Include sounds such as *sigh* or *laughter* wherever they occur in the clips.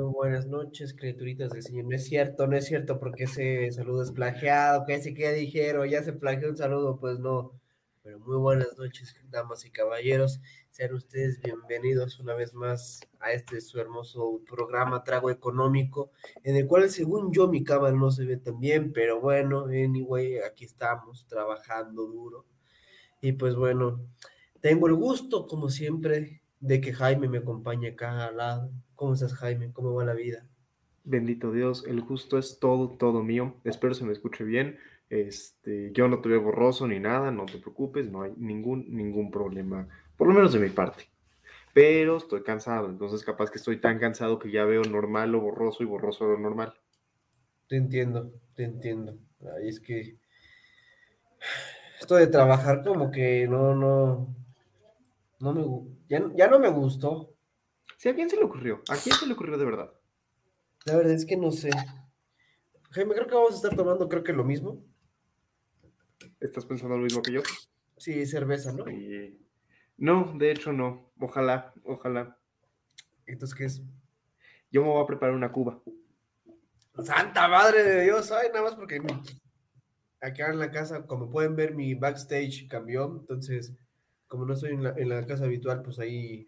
Buenas noches, criaturitas del Señor. No es cierto, no es cierto, porque ese saludo es plagiado, que ese que dijeron, ya se plagió un saludo, pues no. Pero muy buenas noches, damas y caballeros. Sean ustedes bienvenidos una vez más a este su hermoso programa Trago Económico, en el cual, según yo, mi cámara no se ve tan bien, pero bueno, anyway, aquí estamos trabajando duro. Y pues bueno, tengo el gusto, como siempre, de que Jaime me acompañe acá al lado ¿Cómo estás, Jaime? ¿Cómo va la vida? Bendito Dios, el gusto es todo, todo mío. Espero se me escuche bien. Este, yo no te veo borroso ni nada, no te preocupes, no hay ningún, ningún problema, por lo menos de mi parte. Pero estoy cansado, entonces capaz que estoy tan cansado que ya veo normal lo borroso y borroso lo normal. Te entiendo, te entiendo. Ahí es que esto de trabajar como que no, no, no me, ya, ya no me gustó. ¿A quién se le ocurrió? ¿A quién se le ocurrió de verdad? La verdad es que no sé. Jaime, creo que vamos a estar tomando, creo que lo mismo. ¿Estás pensando lo mismo que yo? Sí, cerveza, ¿no? No, de hecho no. Ojalá, ojalá. Entonces, ¿qué es? Yo me voy a preparar una cuba. Santa madre de Dios, ay, nada más porque acá en la casa, como pueden ver, mi backstage cambió, entonces, como no estoy en la, en la casa habitual, pues ahí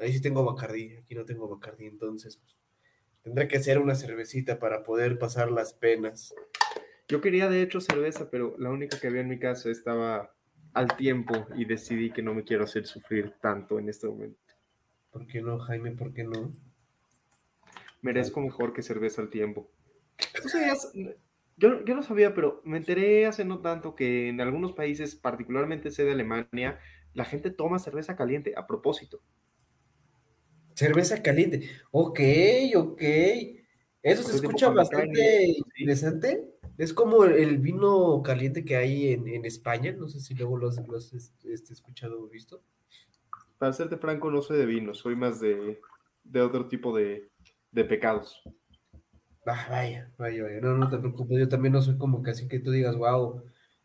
Ahí sí tengo Bacardí, aquí no tengo Bacardí, entonces pues, tendré que hacer una cervecita para poder pasar las penas. Yo quería de hecho cerveza, pero la única que había en mi casa estaba al tiempo y decidí que no me quiero hacer sufrir tanto en este momento. ¿Por qué no, Jaime? ¿Por qué no? Merezco mejor que cerveza al tiempo. *laughs* Yo, yo no sabía, pero me enteré hace no tanto que en algunos países, particularmente sede Alemania, la gente toma cerveza caliente a propósito. Cerveza caliente. Ok, ok. Eso se escucha bastante interesante. Es como el vino caliente que hay en, España. No sé si luego lo has, este, este, escuchado o visto. Para serte franco, no soy de vino, soy más de, otro tipo de, pecados. Ah, vaya, vaya, vaya. No, no te preocupes. Yo también no soy como que así que tú digas, wow,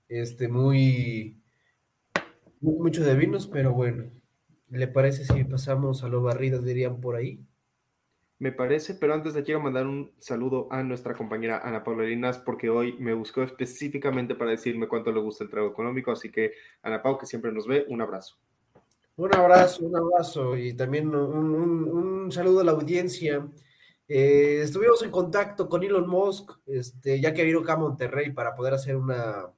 este, muy mucho de vinos, pero bueno. ¿Le parece si pasamos a lo barrido, dirían por ahí? Me parece, pero antes le quiero mandar un saludo a nuestra compañera Ana Paula Linas, porque hoy me buscó específicamente para decirme cuánto le gusta el trago económico, así que Ana Pau, que siempre nos ve, un abrazo. Un abrazo, un abrazo y también un, saludo a la audiencia. Eh, estuvimos en contacto con Elon Musk, este, ya que vino acá a Monterrey para poder hacer una,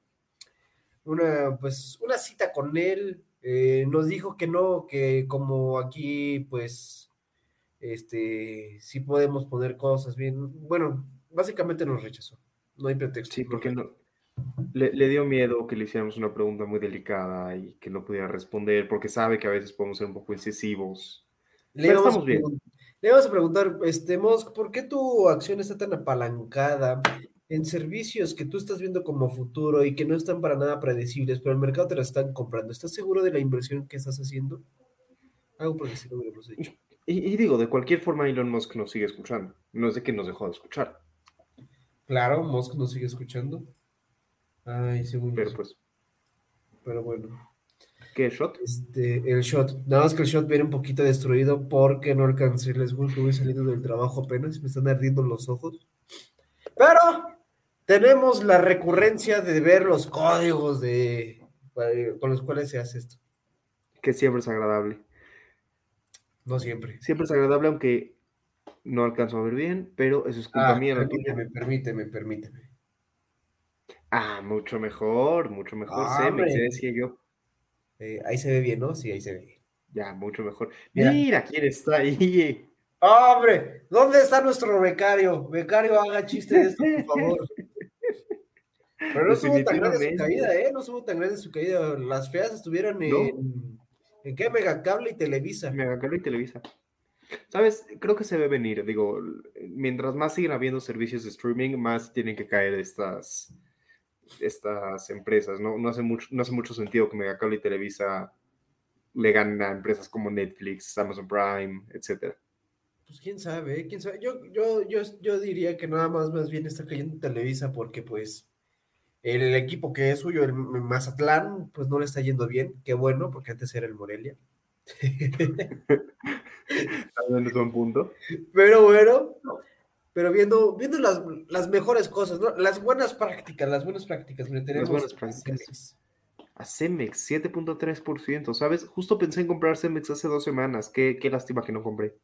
una, pues, una cita con él eh, nos dijo que no, que como aquí, pues, este, sí podemos poner cosas bien. Bueno, básicamente nos rechazó. No hay pretexto. Sí, porque no, le, dio miedo que le hiciéramos una pregunta muy delicada y que no pudiera responder, porque sabe que a veces podemos ser un poco incisivos. Le vamos, bien. le vamos a preguntar, este, Mosk, ¿por qué tu acción está tan apalancada en servicios que tú estás viendo como futuro y que no están para nada predecibles, pero el mercado te la están comprando, ¿estás seguro de la inversión que estás haciendo? Algo por decirlo hecho. Y, digo, de cualquier forma Elon Musk nos sigue escuchando, no es de que nos dejó de escuchar. Claro, Musk nos sigue escuchando. Ay, según Pero pues. Pero bueno. ¿Qué shot? Este, el shot. Nada más que el shot viene un poquito destruido porque no alcancé les que voy saliendo del trabajo apenas, me están ardiendo los ojos. Pero tenemos la recurrencia de ver los códigos de, con los cuales se hace esto. Que siempre es agradable. No siempre. Siempre es agradable, aunque No alcanzo a ver bien, pero eso es culpa Ah, mía, permíteme, permíteme, permíteme. Ah, mucho mejor, mucho mejor. Ah, hombre. ya decía yo. Eh, ahí se ve bien, ¿no? Sí, ahí se ve bien. Ya, mucho mejor. Mira. Mira, quién está ahí. ¡Hombre! ¿Dónde está nuestro becario? Becario, haga chiste de esto, por favor. *laughs* Pero no estuvo tan grande su caída, ¿eh? No estuvo tan grande su caída. Las feas estuvieron en. No. ¿En qué? Megacable y Televisa. Megacable y Televisa. ¿Sabes? Creo que se ve venir. Digo, mientras más siguen habiendo servicios de streaming, más tienen que caer estas, estas empresas. No, no, hace mucho, no hace mucho sentido que Megacable y Televisa le ganen a empresas como Netflix, Amazon Prime, etcétera. Pues quién sabe, ¿eh? quién sabe. Yo, yo, yo, yo diría que nada más más bien está cayendo Televisa porque pues el equipo que es suyo, el Mazatlán, pues no le está yendo bien. Qué bueno, porque antes era el Morelia. *laughs* También es buen punto. Pero bueno, pero viendo, viendo las, las mejores cosas, ¿no? Las buenas prácticas, las buenas prácticas. mira, tenemos buenas prácticas. A Cemex, 7.3%. ¿Sabes? Justo pensé en comprar Cemex hace dos semanas. Qué, qué lástima que no compré.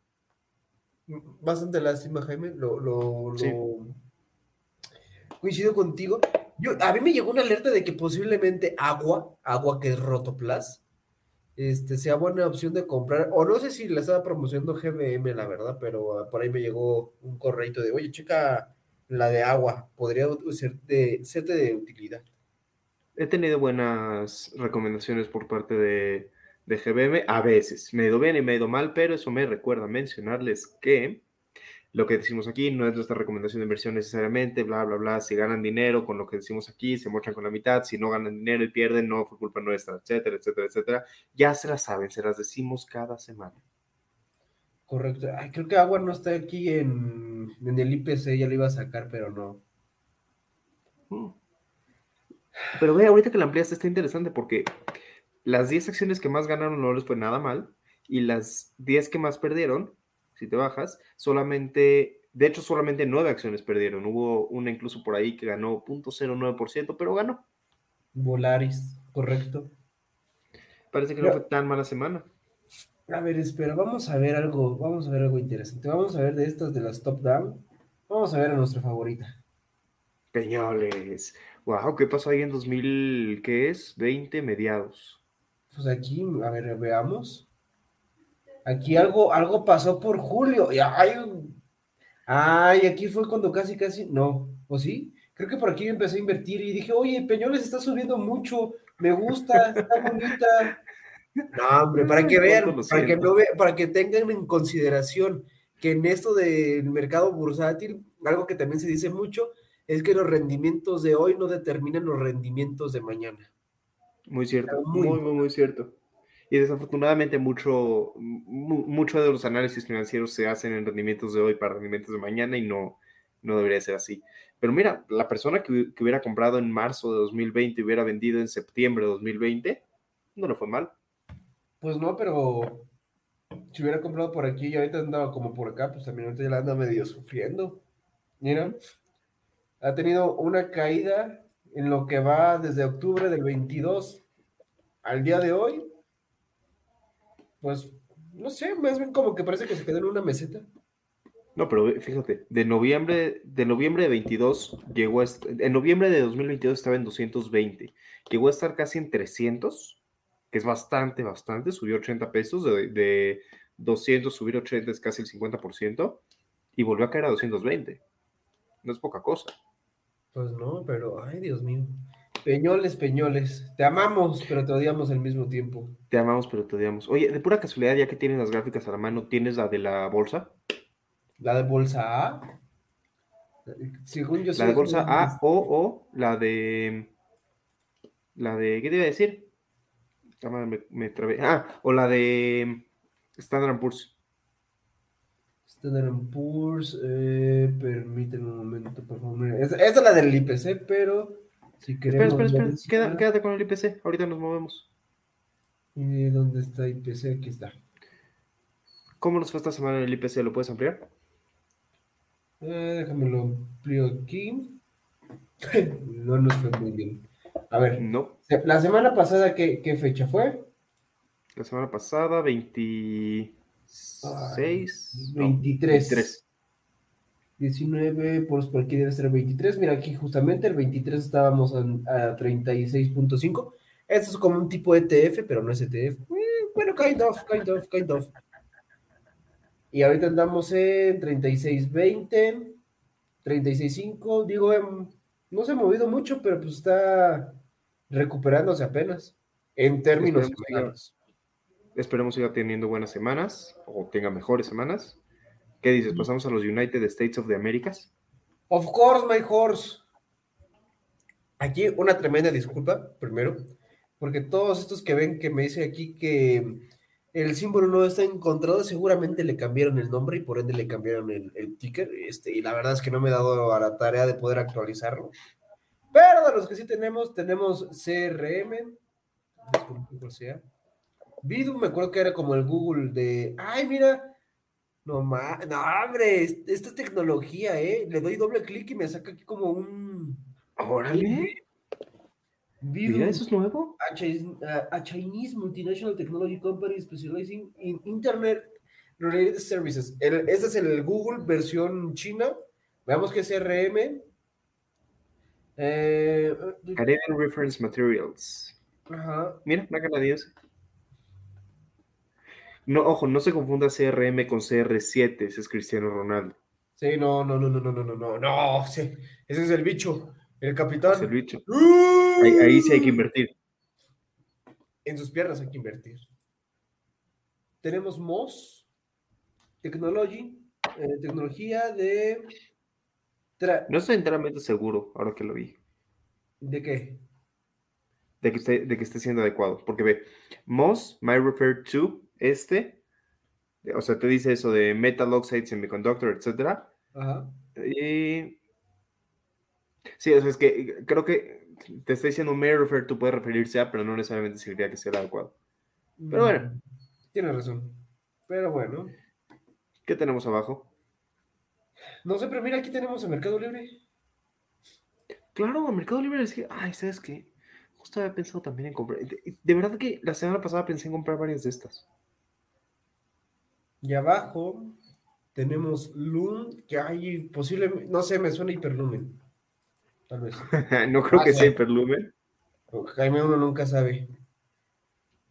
Bastante lástima, Jaime. Lo, lo, Sí. lo- Coincido contigo. Yo, a mí me llegó una alerta de que posiblemente agua, agua que es Rotoplas, este, sea buena opción de comprar. O no sé si la estaba promocionando GBM, la verdad, pero ah, por ahí me llegó un correito de, oye, checa la de agua, podría ser de, serte de utilidad. He tenido buenas recomendaciones por parte de, de GBM. A veces me he ido bien y me he ido mal, pero eso me recuerda mencionarles que lo que decimos aquí no es nuestra recomendación de inversión necesariamente, bla, bla, bla. Si ganan dinero con lo que decimos aquí, se mochan con la mitad. Si no ganan dinero y pierden, no fue culpa nuestra, etcétera, etcétera, etcétera. Ya se las saben, se las decimos cada semana. Correcto. Ay, creo que agua no está aquí en, en el IPC, ya lo iba a sacar, pero no. Mm. Pero ve, ahorita que la ampliaste está interesante porque las 10 acciones que más ganaron no les fue nada mal y las 10 que más perdieron, si te bajas, solamente, de hecho solamente 9 acciones perdieron. Hubo una incluso por ahí que ganó 0.09%, pero ganó. Volaris, correcto. Parece que no fue tan mala semana. A ver, espera, vamos a ver algo, vamos a ver algo interesante. Vamos a ver de estas de las top down. Vamos a ver a nuestra favorita. Peñoles. Wow, ¿qué pasó ahí en 2000, qué es? 20 mediados. Pues aquí, a ver, veamos. Aquí algo, algo pasó por Julio. Y ay, ay, aquí fue cuando casi, casi, no, ¿o sí? Creo que por aquí empecé a invertir y dije, oye, Peñoles está subiendo mucho, me gusta, está bonita. No, hombre, para que vean, para que, no ve- para que tengan en consideración que en esto del mercado bursátil, algo que también se dice mucho, es que los rendimientos de hoy no determinan los rendimientos de mañana. Muy cierto, muy, muy, muy cierto. Y desafortunadamente mucho, mu- mucho de los análisis financieros se hacen en rendimientos de hoy para rendimientos de mañana y no, no debería ser así. Pero mira, la persona que, que hubiera comprado en marzo de 2020 y hubiera vendido en septiembre de 2020, no le fue mal. Pues no, pero si hubiera comprado por aquí y ahorita andaba como por acá, pues también ahorita ya la anda medio sufriendo. Mira, ha tenido una caída en lo que va desde octubre del 22 al día de hoy. Pues no sé, más bien como que parece que se quedó en una meseta. No, pero fíjate, de noviembre, de noviembre de 22 llegó a en noviembre de 2022 estaba en 220, llegó a estar casi en 300, que es bastante, bastante, subió 80 pesos, de, de 200 subir 80 es casi el 50%, y volvió a caer a 220. No es poca cosa. Pues no, pero ay, Dios mío. Peñoles, Peñoles, te amamos, pero te odiamos al mismo tiempo. Te amamos, pero te odiamos. Oye, de pura casualidad, ya que tienes las gráficas a la mano, ¿tienes la de la bolsa? La de bolsa A. Según yo La de bolsa A o, o la de... La de... ¿Qué te iba a decir? Me, me trabé. Ah, o la de Standard Poor's. Standard Poor's, eh, permíteme un momento, por favor. Esta, esta es la del IPC, pero si Espera, espera, espera. Queda- quédate con el IPC. Ahorita nos movemos. ¿Y dónde está IPC? Aquí está. ¿Cómo nos fue esta semana en el IPC? ¿Lo puedes ampliar? Eh, déjame lo amplio aquí. *laughs* no nos fue muy bien. A ver, No. la semana pasada, ¿qué, qué fecha fue? La semana pasada, 20... 6, 23. 19, por, por aquí debe ser el 23. Mira, aquí justamente el 23 estábamos en- a 36.5. Esto es como un tipo ETF, pero no es ETF. Eh, bueno, kind of, kind of, kind of. Y ahorita andamos en 36.20, 36.5. Digo, em, no se ha movido mucho, pero pues está recuperándose apenas. En términos Esperemos siga-. Esperemos siga teniendo buenas semanas o tenga mejores semanas. ¿Qué dices? ¿Pasamos a los United States of the Americas? Of course, my horse. Aquí una tremenda disculpa, primero, porque todos estos que ven que me dice aquí que el símbolo no está encontrado, seguramente le cambiaron el nombre y por ende le cambiaron el, el ticker. Este, y la verdad es que no me he dado a la tarea de poder actualizarlo. Pero de los que sí tenemos, tenemos CRM, disculpe cuál sea. Vidu, me acuerdo que era como el Google de, ay, mira, no, ma no, hombre, es- esta es tecnología, ¿eh? Le doy doble clic y me saca aquí como un... Órale. Vidu, Mira, eso es nuevo. a, Chi- a- a Chinese multinational technology company specializing in internet related services. El- este es el Google versión china. Veamos que es CRM. Eh, Reference Materials. ajá. Mira, una canadiense. No, ojo, no se confunda CRM con CR7, ese es Cristiano Ronaldo. Sí, no, no, no, no, no, no, no, no, no, sí, ese es el bicho, el capitán. Es el bicho. ¡Uh! Ahí, ahí sí hay que invertir. En sus piernas hay que invertir. Tenemos MOS, Technology, eh, tecnología de... tra- No estoy enteramente seguro, ahora que lo vi, ¿De qué? De que esté, de que esté siendo adecuado. Porque ve, MOS, My Refer to, este, o sea, te dice eso de Metal Oxide Semiconductor, etcétera. Ajá. Y... Sí, o sea, es que creo que te está diciendo May Refer to, puede referirse a, pero no necesariamente significa que sea el adecuado. Pero bueno. Mm, Tienes razón. Pero bueno. ¿Qué tenemos abajo? No sé, pero mira, aquí tenemos el Mercado Libre. Claro, Mercado Libre es que, ay, ¿sabes qué? Justo había pensado también en comprar. De, de verdad que la semana pasada pensé en comprar varias de estas. Y abajo tenemos Loom, que hay posiblemente, no sé, me suena hiperlumen. Tal vez. *laughs* no creo Ah, que sea Hyperlumen. O Jaime uno nunca sabe.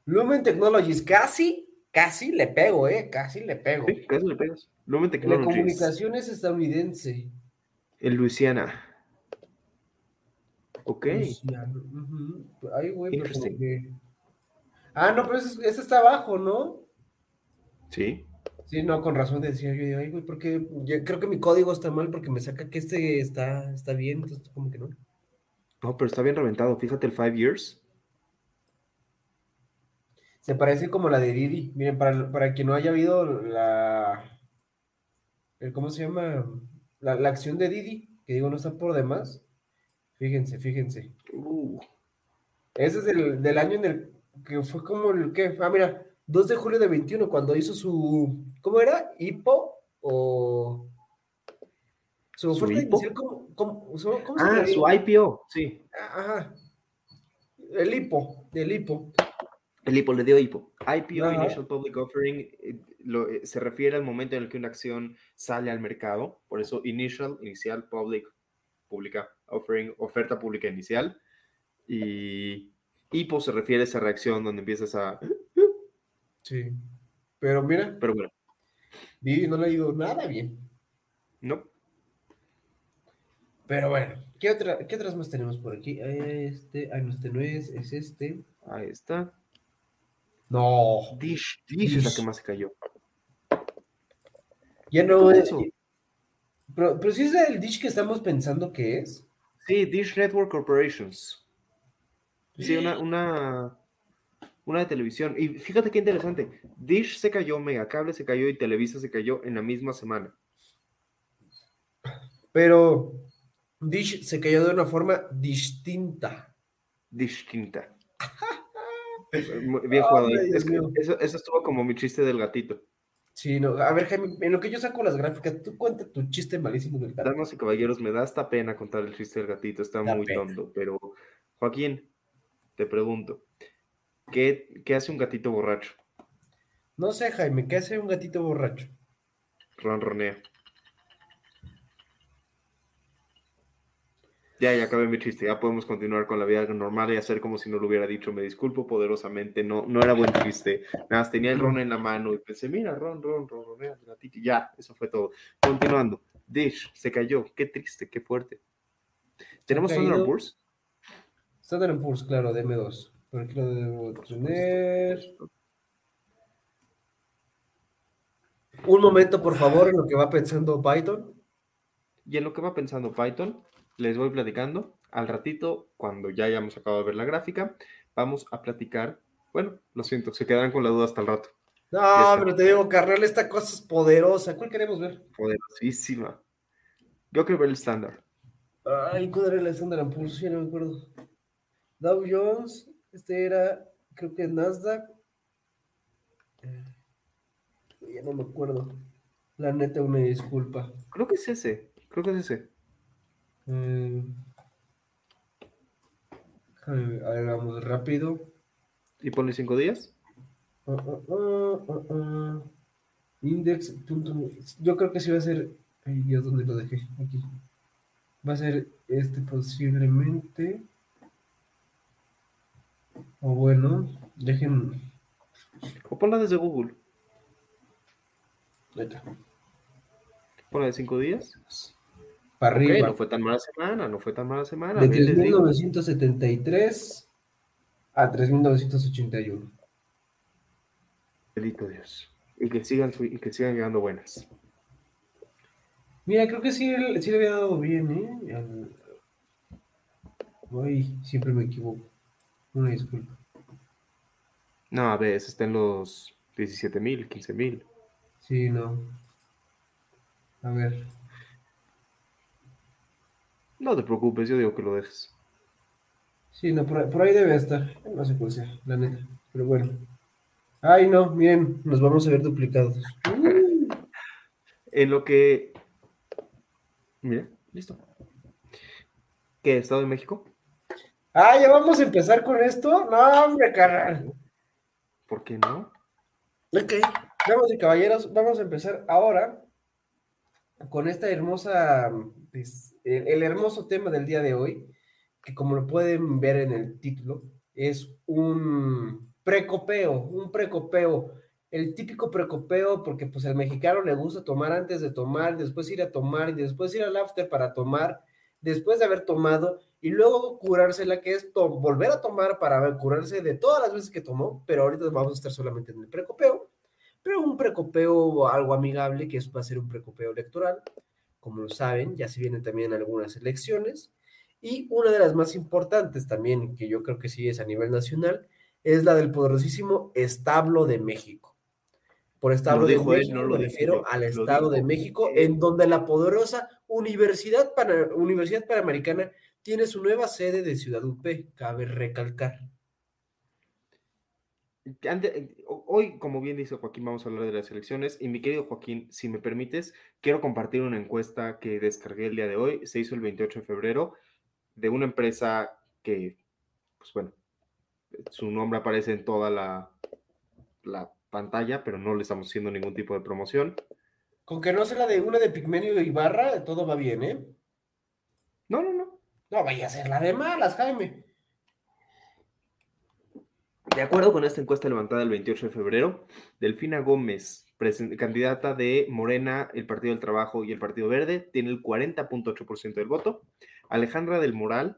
Lumen Technologies, casi, casi le pego, ¿eh? Casi le pego. Sí, casi le pegas. Lumen Technologies. Telecomunicaciones estadounidense. En Luisiana. Ok. Luciano. Ay, güey, pero como que- Ah, no, pero ese, ese está abajo, ¿no? Sí. Sí, no, con razón decía yo, ay, güey, porque yo creo que mi código está mal porque me saca que este está, está bien, entonces como que no. No, pero está bien reventado. Fíjate el Five Years. Se parece como la de Didi. Miren, para, para quien no haya habido la. el- ¿Cómo se llama? La, la acción de Didi, que digo, no está por demás. Fíjense, fíjense. Uh, Ese es del, del año en el que fue como el que. Ah, mira, 2 de julio de 21, cuando hizo su. ¿Cómo era? ¿Hipo? O. Su ¿Su oferta hipo? inicial, ¿cómo, cómo, su- cómo Ah, su IPO. Sí. Ajá. El hipo, el hipo. El IPO le dio IPO. IPO, Ajá. Initial Public Offering, eh, lo- eh, se refiere al momento en el que una acción sale al mercado. Por eso, Initial, inicial, Public, pública, Offering, oferta pública inicial. Y IPO se refiere a esa reacción donde empiezas a. Sí. Pero mira, Pero bueno, Didi no le ha ido nada bien. no. Pero bueno, ¿qué, otra, ¿qué otras más tenemos por aquí? Este, ay, no, este no es, es este. Ahí está. No, Dish, Dish es la que más se cayó. ya no ¿Qué es. Pero, pero sí es el dish que estamos pensando que es. Sí, Dish Network Corporations. Sí, una, una, una de televisión. Y fíjate qué interesante. Dish se cayó, Megacable se cayó y Televisa se cayó en la misma semana. Pero Dish se cayó de una forma distinta. Distinta. *laughs* Bien jugado Es que eso, eso estuvo como mi chiste del gatito. Sí, no. A ver, Jaime, en lo que yo saco las gráficas, tú cuenta tu chiste malísimo del gato. Damas y caballeros, me da hasta pena contar el chiste del gatito. Está Da muy pena. tonto. Pero, Joaquín, te pregunto. ¿Qué, qué hace un gatito borracho? No sé, Jaime, ¿qué hace un gatito borracho? Ronronea. Ya, ya acabé mi chiste. Ya podemos continuar con la vida normal y hacer como si no lo hubiera dicho. Me disculpo poderosamente. No, no era buen chiste. Nada más tenía el ron en la mano y pensé, mira, ron, ron, ron, gatito. Ya, eso fue todo. Continuando. Dish se cayó. Qué triste, qué fuerte. ¿Tenemos. Standard Poor's? Standard Poor's, claro, de M2. Por aquí lo debo tener. Un momento, por favor, en lo que va pensando Python. Y en lo que va pensando Python, les voy platicando. Al ratito, cuando ya hayamos acabado de ver la gráfica, vamos a platicar. Bueno, lo siento, se quedarán con la duda hasta el rato. No, pero te digo, carnal, esta cosa es poderosa. ¿Cuál queremos ver? Poderosísima. Yo quiero ver el estándar. Ay, ¿cuál era el Poor's? Ya no me acuerdo. Dow Jones, este era, creo que Nasdaq. Eh, Ya no me acuerdo. La neta, una disculpa. Creo que es ese. Creo que es ese. Ver, a ver, vamos rápido. ¿Y pone cinco días? Ah. Index. Yo creo que sí va a ser. Ay, Dios, ¿dónde lo dejé? Aquí. Va a ser este posiblemente. O bueno, dejen. O ponla desde Google. ahí está, Ponla de cinco días. Para arriba. no fue tan mala semana, no fue tan mala semana. de bien les digo. 3.973 a 3.981. Bendito Dios. Y que sigan, y que sigan llegando buenas. Mira, creo que sí, sí le había dado bien, ¿eh? Ay, siempre me equivoco. Una disculpa. No, a ver, está en los 17 mil, 15 mil. Sí, no. A ver. No te preocupes, yo digo que lo dejes. Sí, no, por, ahí- por ahí debe estar. Sé cuál sea, la neta. Pero bueno. Ay, no, miren, nos vamos a ver duplicados. En lo que. Mira, listo. ¿Qué? ¿Estado de México? Ah, ya vamos a empezar con esto. No, hombre, carnal. ¿Por qué no? Ok, damas y caballeros, vamos a empezar ahora con esta hermosa, pues, el, hermoso tema del día de hoy, que como lo pueden ver en el título, es un precopeo, un precopeo, el típico precopeo, porque pues al mexicano le gusta tomar antes de tomar, después ir a tomar y después ir al after para tomar, después de haber tomado y luego curársela, que es volver a tomar para curarse de todas las veces que tomó, pero ahorita vamos a estar solamente en el precopeo, pero un precopeo algo amigable, que es, va a ser un precopeo electoral, como lo saben, ya se vienen también algunas elecciones, y una de las más importantes también, que yo creo que sí es a nivel nacional, es la del poderosísimo establo de México. Por establo Lo de él, México no lo me refiero yo, al Estado de México, en donde la poderosa Universidad, Universidad Panamericana tiene su nueva sede de Ciudad UP, cabe recalcar. Eh, ho- hoy, como bien dice Joaquín, vamos a hablar de las elecciones. Y mi querido Joaquín, si me permites, quiero compartir una encuesta que descargué el día de hoy. Se hizo el 28 de febrero de una empresa que, pues bueno, su nombre aparece en toda la, la pantalla, pero no le estamos haciendo ningún tipo de promoción. Con que no sea la de una de Pigmenio y Barra, todo va bien, ¿eh? No, no, no. No vaya a ser la de malas, Jaime. De acuerdo con esta encuesta levantada el 28 de febrero, Delfina Gómez, candidata de Morena, el Partido del Trabajo y el Partido Verde, tiene el 40.8% del voto. Alejandra del Moral,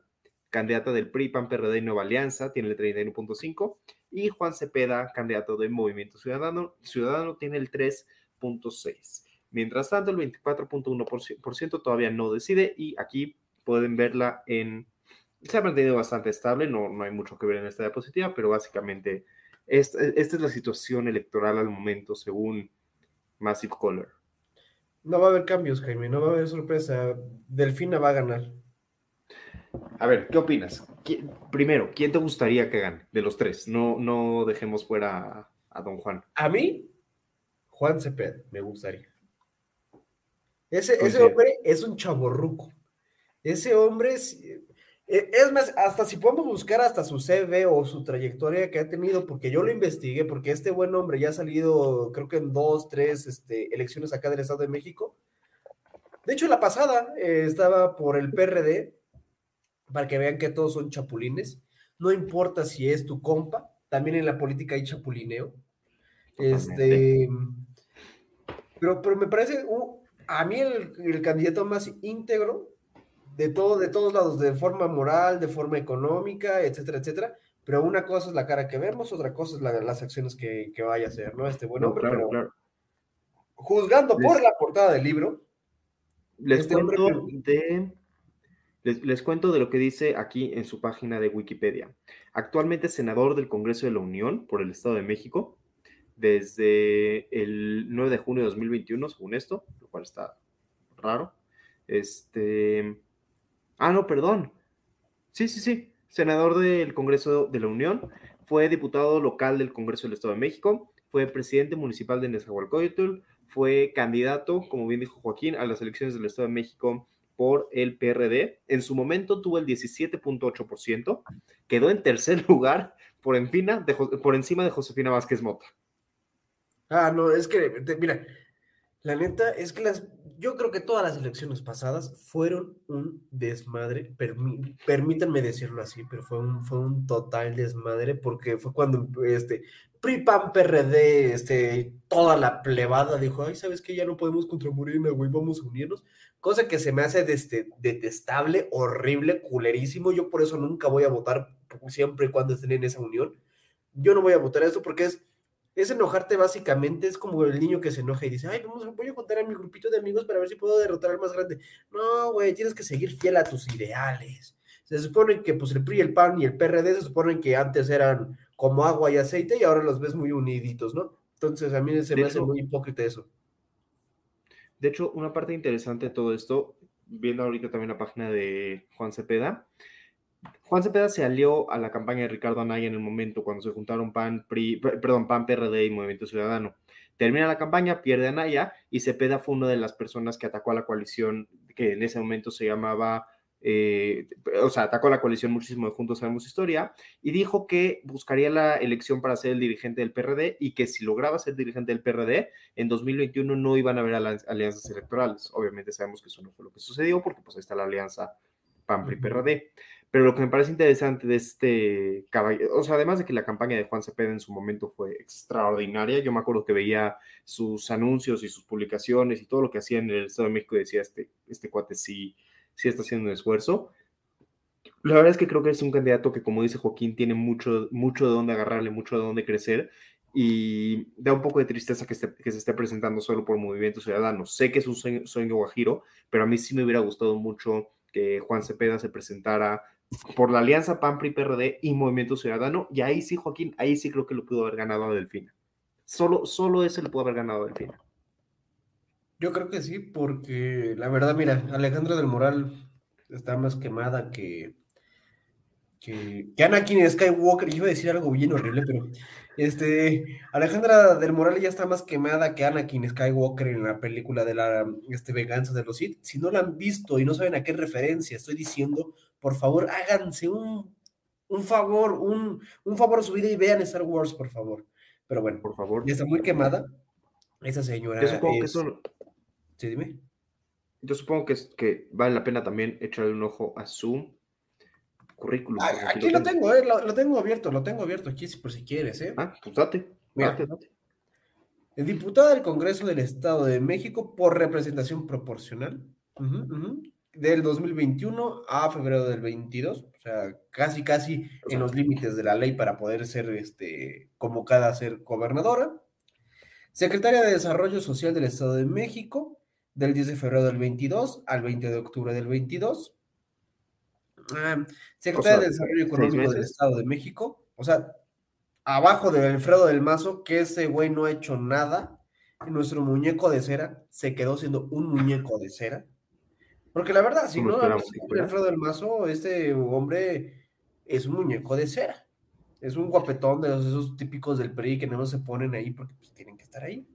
candidata del PRI, PAN, PRD y Nueva Alianza, tiene el 31.5%. Y Juan Cepeda, candidato de Movimiento Ciudadano, Ciudadano tiene el 3.6%. Mientras tanto, el 24.1% todavía no decide y aquí pueden verla en se ha mantenido bastante estable, no, no hay mucho que ver en esta diapositiva, pero básicamente esta, esta es la situación electoral al momento según Massive Color. No va a haber cambios, Jaime, no va a haber sorpresa. Delfina va a ganar. A ver, ¿qué opinas? ¿Qui- primero, ¿quién te gustaría que gane de los tres? No, no dejemos fuera a, a Don Juan. A mí, Juan Cepeda, me gustaría. Ese, ese hombre es un chaborruco. Ese hombre, es- Es más, hasta si podemos buscar hasta su CV o su trayectoria que ha tenido, porque yo lo investigué, porque este buen hombre ya ha salido, creo que en dos, tres este, elecciones acá del Estado de México. De hecho, la pasada eh, estaba por el PRD, para que vean que todos son chapulines. No importa si es tu compa, también en la política hay chapulineo. Este, pero, pero me parece, uh, a mí el, el candidato más íntegro de todo, de todos lados, de forma moral, de forma económica, etcétera, etcétera. Pero una cosa es la cara que vemos, otra cosa es la- las acciones que, que vaya a hacer, ¿no? Este buen No, hombre, claro, pero claro. juzgando por la portada del libro, Les Este hombre cuento de. Les, les cuento de lo que dice aquí en su página de Wikipedia. Actualmente senador del Congreso de la Unión por el Estado de México desde el 9 de junio de 2021, según esto, lo cual está raro. Este. Ah, no, perdón. Sí, sí, sí. Senador del Congreso de la Unión. Fue diputado local del Congreso del Estado de México. Fue presidente municipal de Nezahualcóyotl. Fue candidato, como bien dijo Joaquín, a las elecciones del Estado de México por el PRD. En su momento tuvo el 17.8%. Quedó en tercer *laughs* lugar por, encima de, Josefina Vázquez Mota. Ah, no, es que, mira, la neta es que las, yo creo que todas las elecciones pasadas fueron un desmadre, permí- permítanme decirlo así, pero fue un, fue un total desmadre porque fue cuando este PRI, PAN, PRD, este, toda la plebada dijo, ay, ¿sabes qué? Ya no podemos contra Morena, güey, vamos a unirnos. Cosa que se me hace deste- detestable, horrible, culerísimo. Yo por eso nunca voy a votar siempre y cuando estén en esa unión. Yo no voy a votar eso porque es es enojarte básicamente, es como el niño que se enoja y dice, ay, vamos, voy a contar a mi grupito de amigos para ver si puedo derrotar al más grande. No, güey, tienes que seguir fiel a tus ideales. Se supone que pues el PRI, el PAN y el PRD se suponen que antes eran como agua y aceite y ahora los ves muy uniditos, ¿no? Entonces a mí se me hace muy hipócrita eso. De hecho, una parte interesante de todo esto, viendo ahorita también la página de Juan Cepeda, Juan Cepeda se alió a la campaña de Ricardo Anaya en el momento cuando se juntaron PAN, PRI, per- perdón, PAN, PRD y Movimiento Ciudadano. Termina la campaña, pierde Anaya y Cepeda fue una de las personas que atacó a la coalición que en ese momento se llamaba, eh, o sea, atacó a la coalición muchísimo de Juntos Sabemos Historia y dijo que buscaría la elección para ser el dirigente del PRD y que si lograba ser dirigente del PRD, en 2021 no iban a haber ali- alianzas electorales. Obviamente sabemos que eso no fue lo que sucedió porque pues ahí está la alianza PAN-PRI-PRD. Pero lo que me parece interesante de este caballero, o sea, además de que la campaña de Juan Cepeda en su momento fue extraordinaria, yo me acuerdo que veía sus anuncios y sus publicaciones y todo lo que hacía en el Estado de México y decía, este, este cuate sí, sí está haciendo un esfuerzo. La verdad es que creo que es un candidato que, como dice Joaquín, tiene mucho, mucho de dónde agarrarle, mucho de dónde crecer y da un poco de tristeza que, esté- que se esté presentando solo por Movimiento Ciudadano. Sé que es un sueño, sueño guajiro, pero a mí sí me hubiera gustado mucho que Juan Cepeda se presentara por la alianza PAN, PRI, PRD y Movimiento Ciudadano, y ahí sí, Joaquín, ahí sí creo que lo pudo haber ganado a Delfina. Solo, solo ese le pudo haber ganado a Delfina. Yo creo que sí, porque la verdad, mira, Alejandra del Moral está más quemada que, que, que Anakin Skywalker. Yo iba a decir algo bien horrible, pero este, Alejandra del Moral ya está más quemada que Anakin Skywalker en la película de la este, venganza de los Sith. Si no la han visto y no saben a qué referencia estoy diciendo, por favor, háganse un, un favor, un, un favor a su vida y vean Star Wars, por favor. Pero bueno, Por favor. ya está muy quemada. Esa señora Yo supongo que es- eso, Sí, dime. yo supongo que, es, que vale la pena también echarle un ojo a su currículum. Ah, Aquí lo tengo, eh, lo, lo tengo abierto, lo tengo abierto aquí por si quieres, ¿eh? Ah, pues date. Mira. date, date. Diputada del Congreso del Estado de México por representación proporcional ujú, ujú, del 2021 a febrero del 22, o sea, casi, casi en los límites de la ley para poder ser este, convocada a ser gobernadora. Secretaria de Desarrollo Social del Estado de México, del 10 de febrero del 22 al 20 de octubre del 22. Ah, Secretaria O sea, de Desarrollo Económico del. Estado de México, o sea, abajo de Alfredo del Mazo, que ese güey no ha hecho nada. y Nuestro muñeco de cera se quedó siendo un muñeco de cera. Porque la verdad, si no fuera. Alfredo del Mazo, este hombre es un muñeco de cera. Es un guapetón de esos, esos típicos del PRI que no se ponen ahí porque pues, tienen que estar ahí.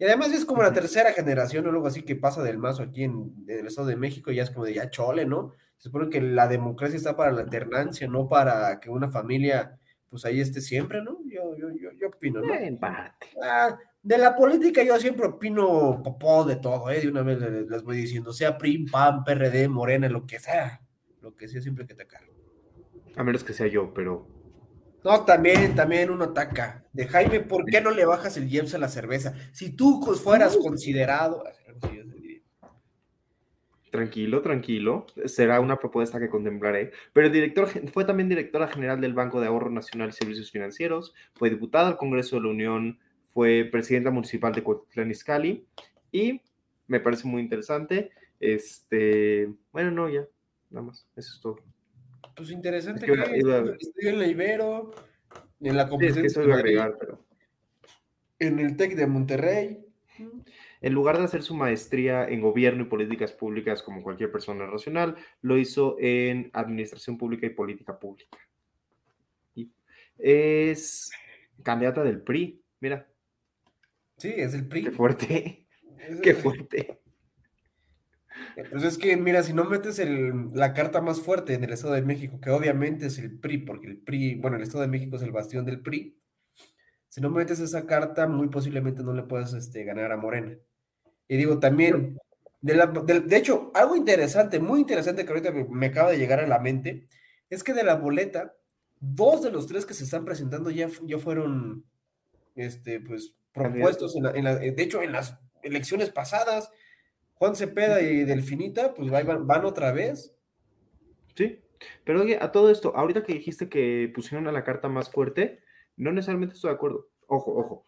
Y además es como la tercera generación o algo así que pasa del mazo aquí en, en el Estado de México y ya es como de ya chole, ¿no? Se supone que la democracia está para la alternancia, no para que una familia, pues ahí esté siempre, ¿no? Yo, yo, yo, yo opino, ¿no? En parte. Ah, de la política yo siempre opino popó de todo, ¿eh? De una vez les, les voy diciendo, sea PRI, PAN, PRD, Morena, lo que sea, lo que sea siempre que te cargo. A menos que sea yo, pero No, también, también uno ataca. De Jaime, ¿por qué no le bajas el Jeps a la cerveza? Si tú fueras considerado. tranquilo, tranquilo. Será una propuesta que contemplaré. Pero el director fue también directora general del Banco de Ahorro Nacional y Servicios Financieros, fue diputada al Congreso de la Unión, fue presidenta municipal de Cuautitlán Izcalli y me parece muy interesante. Este, bueno, no, ya, nada más, eso es todo. Pues interesante Es que que iba- estoy en la Ibero, en la Sí, es que competencia eso de iba a agregar, pero en el TEC de Monterrey. en lugar de hacer su maestría en gobierno y políticas públicas como cualquier persona racional, lo hizo en administración pública y política pública. Y es candidata del PRI, mira, Sí, es el PRI. qué fuerte, Es qué el- fuerte. Pues es que, mira, si no metes el- la carta más fuerte en el Estado de México, que obviamente es el PRI, porque el PRI, bueno, el Estado de México es el bastión del PRI, si no metes esa carta, muy posiblemente no le puedas este, ganar a Morena. Y digo, también, de, la- de- de hecho, algo interesante, muy interesante que ahorita me, acaba de llegar a la mente, es que de la boleta, dos de los tres que se están presentando ya, ya fueron, este, pues, propuestos, en la- en la- de hecho, en las elecciones pasadas. Juan Cepeda y Delfinita, pues van, van otra vez. Sí, pero oye, a todo esto, ahorita que dijiste que pusieron a la carta más fuerte, no necesariamente estoy de acuerdo. Ojo, ojo.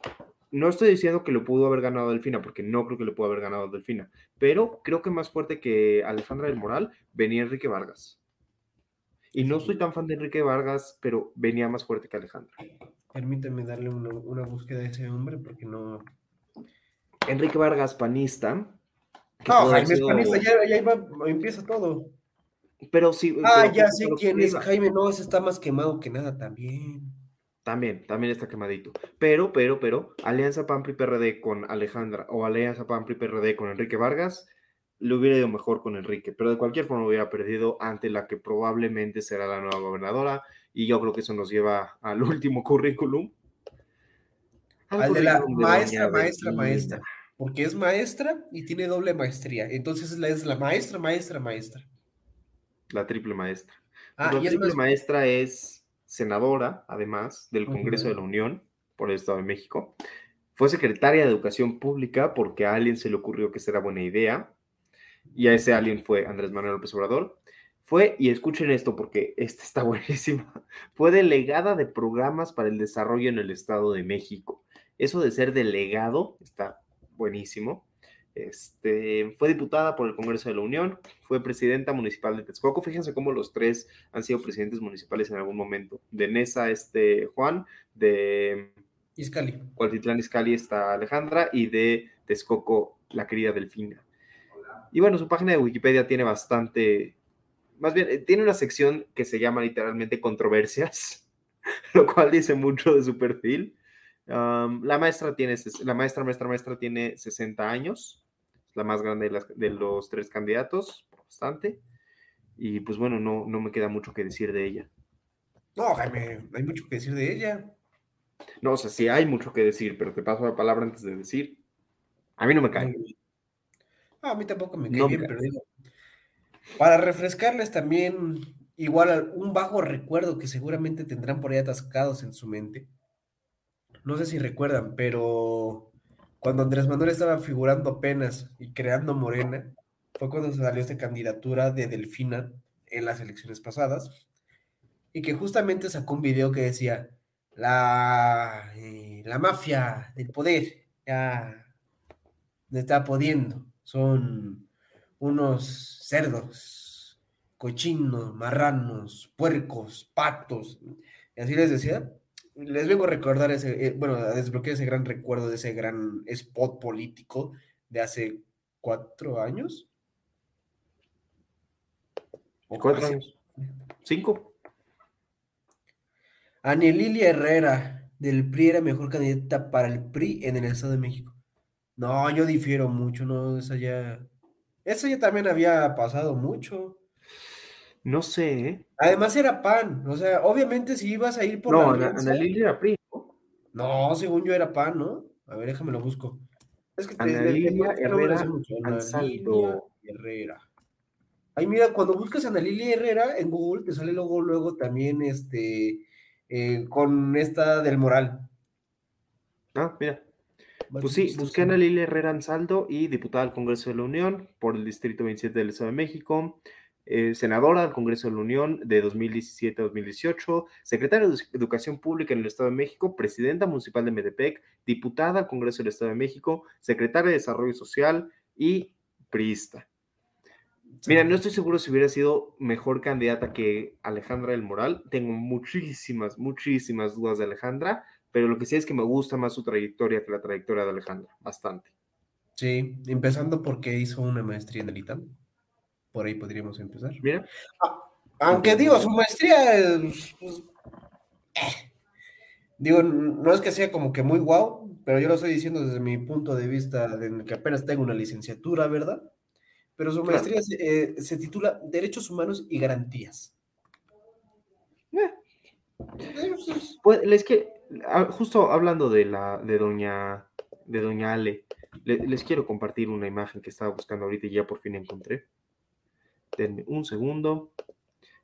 No estoy diciendo que lo pudo haber ganado Delfina, porque no creo que lo pudo haber ganado Delfina, pero creo que más fuerte que Alejandra del Moral venía Enrique Vargas. Y no soy tan fan de Enrique Vargas, pero venía más fuerte que Alejandra. Permíteme darle una, una búsqueda a ese hombre porque no. Enrique Vargas, panista. No, Jaime sido- Espanista, ya, ya iba- empieza todo. Pero sí. Ah, pero ya justo sé quién es iba. Jaime. No, ese está más quemado que nada también. También, también está quemadito. Pero, pero, pero, Alianza PAMPRI PRD con Alejandra o Alianza PAMPRI PRD con Enrique Vargas, le hubiera ido mejor con Enrique, pero de cualquier forma hubiera perdido ante la que probablemente será la nueva gobernadora, y yo creo que eso nos lleva al último *laughs* currículum. Al de la maestra, maestra, maestra. Porque es maestra y tiene doble maestría. Entonces es la, es la maestra, maestra, maestra. La triple maestra. Ah, la es triple maestra es senadora, además, del Congreso de la Unión por el Estado de México. Fue secretaria de Educación Pública porque a alguien se le ocurrió que será buena idea. Y a ese alguien fue Andrés Manuel López Obrador. Fue, y escuchen esto porque esta está *laughs* buenísima, fue delegada de programas para el desarrollo en el Estado de México. Eso de ser delegado está buenísimo. Este, fue diputada por el Congreso de la Unión, fue presidenta municipal de Texcoco. Fíjense cómo los tres han sido presidentes municipales en algún momento. De Nesa, este Juan, de Iscali. Cuautitlán Izcalli está Alejandra y de Texcoco la querida Delfina. Y bueno, su página de Wikipedia tiene bastante, más bien, eh, tiene una sección que se llama literalmente controversias, *laughs* lo cual dice mucho de su perfil. Um, la maestra tiene, la maestra, maestra, maestra tiene 60 años, es la más grande de, las- de los tres candidatos, bastante. Y pues bueno, no, no me queda mucho que decir de ella. No, Jaime, hay mucho que decir de ella. No, o sea, sí hay mucho que decir, pero te paso la palabra antes de decir. A mí no me cae. A mí tampoco me cae No me bien, cae. pero digo, para refrescarles también, igual al- un bajo recuerdo que seguramente tendrán por ahí atascados en su mente. No sé si recuerdan, pero cuando Andrés Manuel estaba figurando apenas y creando Morena, fue cuando salió esta candidatura de Delfina en las elecciones pasadas, y que justamente sacó un video que decía, la, eh, la mafia del poder ya está pudiendo, son unos cerdos, cochinos, marranos, puercos, patos, y así les decía. Les vengo a recordar ese, eh, bueno, a desbloquear ese gran recuerdo de ese gran spot político de hace cuatro años. O ¿Cuatro hace- años? ¿Cinco? Anelilia Herrera del PRI era mejor candidata para el PRI en el Estado de México. No, yo difiero mucho, no, esa ya, eso ya también había pasado mucho. No sé, ¿eh? Además era PAN, o sea, obviamente si ibas a ir por No, la Lilia era PRI, ¿no? No, según yo era PAN, ¿no? A ver, déjame lo busco. Es que Ana Lilia no Herrera Ansaldo. Herrera. Ahí mira, cuando buscas Ana Lilia Herrera en Google, te sale luego, luego también este eh, con esta del Moral. Ah, mira. Pues sí, busqué a Lilia Herrera Ansaldo y diputada al Congreso de la Unión por el Distrito 27 del Estado de México, eh, senadora del Congreso de la Unión de 2017 a 2018, secretaria de Edu- Educación Pública en el Estado de México, presidenta municipal de Medepec, diputada al Congreso del Estado de México, secretaria de Desarrollo Social y priista. Mira, no estoy seguro si hubiera sido mejor candidata que Alejandra del Moral. Tengo muchísimas, muchísimas dudas de Alejandra, pero lo que sí es que me gusta más su trayectoria que la trayectoria de Alejandra, bastante. Sí, empezando porque hizo una maestría en el ITAM. Por ahí podríamos empezar. Mira, Aunque digo, su maestría es, pues, eh. Digo, no es que sea como que muy guau, pero yo lo estoy diciendo desde mi punto de vista, de que apenas tengo una licenciatura, ¿verdad? Pero su Claro. maestría se, eh, se titula Derechos Humanos y Garantías. Eh. Pues, pues es que ah, justo hablando de la de doña de doña Ale, le- les quiero compartir una imagen que estaba buscando ahorita y ya por fin encontré. Denme un segundo.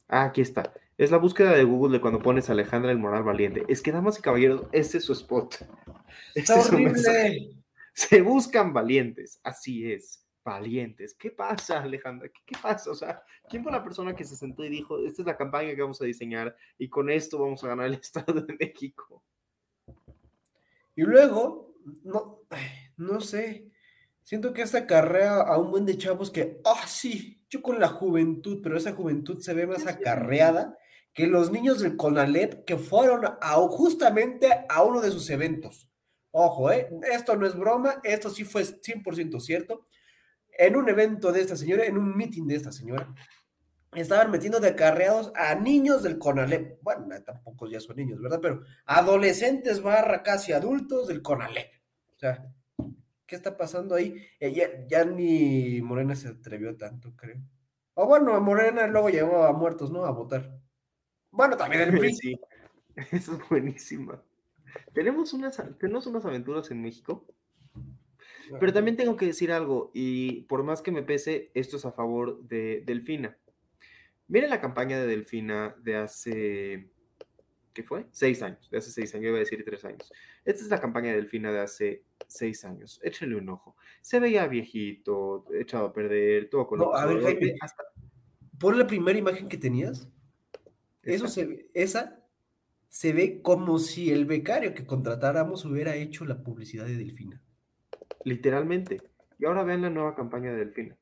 Ah, aquí está. Es la búsqueda de Google de cuando pones Alejandra el Moral Valiente. Es que, damas y caballeros, este es su spot. *laughs* Este Está es horrible. Se buscan valientes, así es, valientes. ¿Qué pasa, Alejandra? ¿Qué, qué pasa? O sea, ¿quién fue la persona que se sentó y dijo, esta es la campaña que vamos a diseñar y con esto vamos a ganar el *laughs* Estado de México? Y luego, no, no sé, siento que esta carrea a un buen de chavos que, ah, sí, yo con la juventud, pero esa juventud se ve más acarreada que los niños del CONALEP que fueron a, justamente a uno de sus eventos. Ojo, ¿eh? Esto no es broma, esto sí fue 100% cierto. En un evento de esta señora, en un meeting de esta señora, estaban metiendo de acarreados a niños del CONALEP. Bueno, tampoco ya son niños, ¿verdad? Pero adolescentes barra casi adultos del CONALEP. O sea, ¿qué está pasando ahí? Eh, ya, ya ni Morena se atrevió tanto, creo. O bueno, Morena luego llevó a muertos, ¿no? A votar. Bueno, también el *laughs* PRI. Sí, *laughs* eso es buenísima. Tenemos unas, tenemos unas aventuras en México, pero también tengo que decir algo, y por más que me pese, esto es a favor de Delfina. Miren la campaña de Delfina de hace, ¿qué fue? Seis años, de hace seis años, iba a decir tres años. Esta es la campaña de Delfina de hace seis años. Échenle un ojo. Se veía viejito, echado a perder, todo con No, a ver, Jaime, hasta Pon la primera imagen que tenías. Eso se ve- esa se ve como si el becario que contratáramos hubiera hecho la publicidad de Delfina. literalmente. Y ahora vean la nueva campaña de Delfina.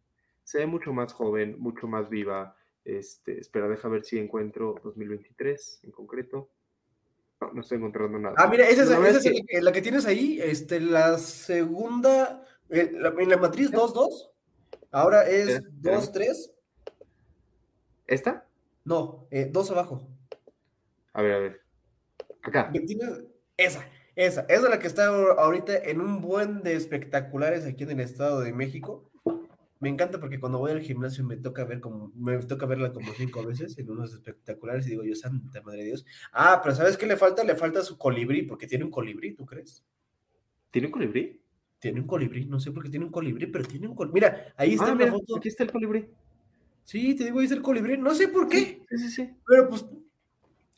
Se ve mucho más joven, mucho más viva. Este, espera, deja ver si encuentro 2023 en concreto. No, no estoy encontrando nada. Ah, mira, esa es, La verdad esa es es la, que, la que tienes ahí, este, la segunda, eh, la- en la matriz 2-2, ahora es Espera, espérame. 2-3, ¿Esta? no, eh, 2 abajo. A ver, a ver. Acá. Tienes- Esa, esa, esa es la que está ahor- ahorita en un buen de espectaculares aquí en el Estado de México. Me encanta porque cuando voy al gimnasio me toca ver como, me toca verla como cinco veces en unos espectaculares y digo yo, santa madre de Dios. Ah, pero ¿sabes qué le falta? Le falta su colibrí, porque tiene un colibrí, ¿tú crees? ¿Tiene un colibrí? Tiene un colibrí, no sé por qué tiene un colibrí, pero tiene un colibrí. Mira, ahí está Ah, mira, foto. aquí está el colibrí. Sí, te digo, ahí está el colibrí. No sé por qué, Sí, sí, sí. pero pues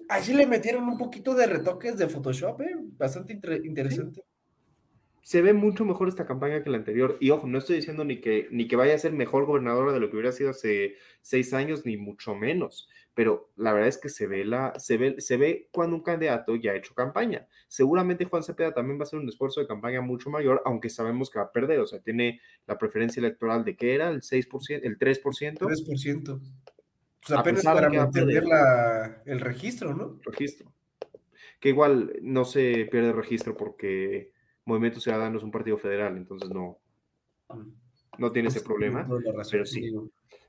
ahí sí le metieron un poquito de retoques de Photoshop, ¿eh? Bastante inter- interesante. Se ve mucho mejor esta campaña que la anterior. Y ojo, no estoy diciendo ni que, ni que vaya a ser mejor gobernadora de lo que hubiera sido hace seis años, ni mucho menos. Pero la verdad es que se ve, la, se ve, se ve cuando un candidato ya ha hecho campaña. Seguramente Juan Cepeda también va a hacer un esfuerzo de campaña mucho mayor, aunque sabemos que va a perder. O sea, tiene la preferencia electoral de que era el 6%, el 3%. 3%. Pues apenas para mantener la, el registro, ¿no? registro. Que igual no se pierde registro porque Movimiento Ciudadano es un partido federal, entonces no, no tiene ese Pues, problema. pero sí.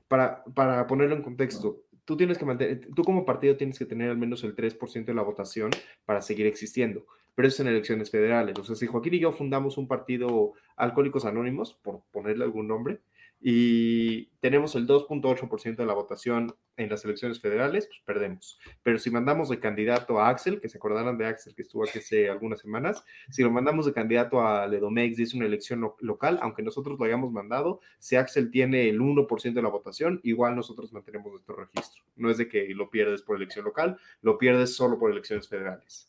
Para, para ponerlo en contexto, tú tienes que mantener, tú como partido tienes que tener al menos el 3% de la votación para seguir existiendo, pero eso es en elecciones federales. O sea, si Joaquín y yo fundamos un partido Alcohólicos Anónimos, por ponerle algún nombre, y tenemos el 2.8% de la votación en las elecciones federales, pues perdemos. Pero si mandamos de candidato a Axel, que se acordarán de Axel que estuvo aquí hace algunas semanas, si lo mandamos de candidato a Ledomex y es una elección lo- local, aunque nosotros lo hayamos mandado, si Axel tiene el 1% de la votación, igual nosotros mantenemos nuestro registro. No es de que lo pierdes por elección local, lo pierdes solo por elecciones federales.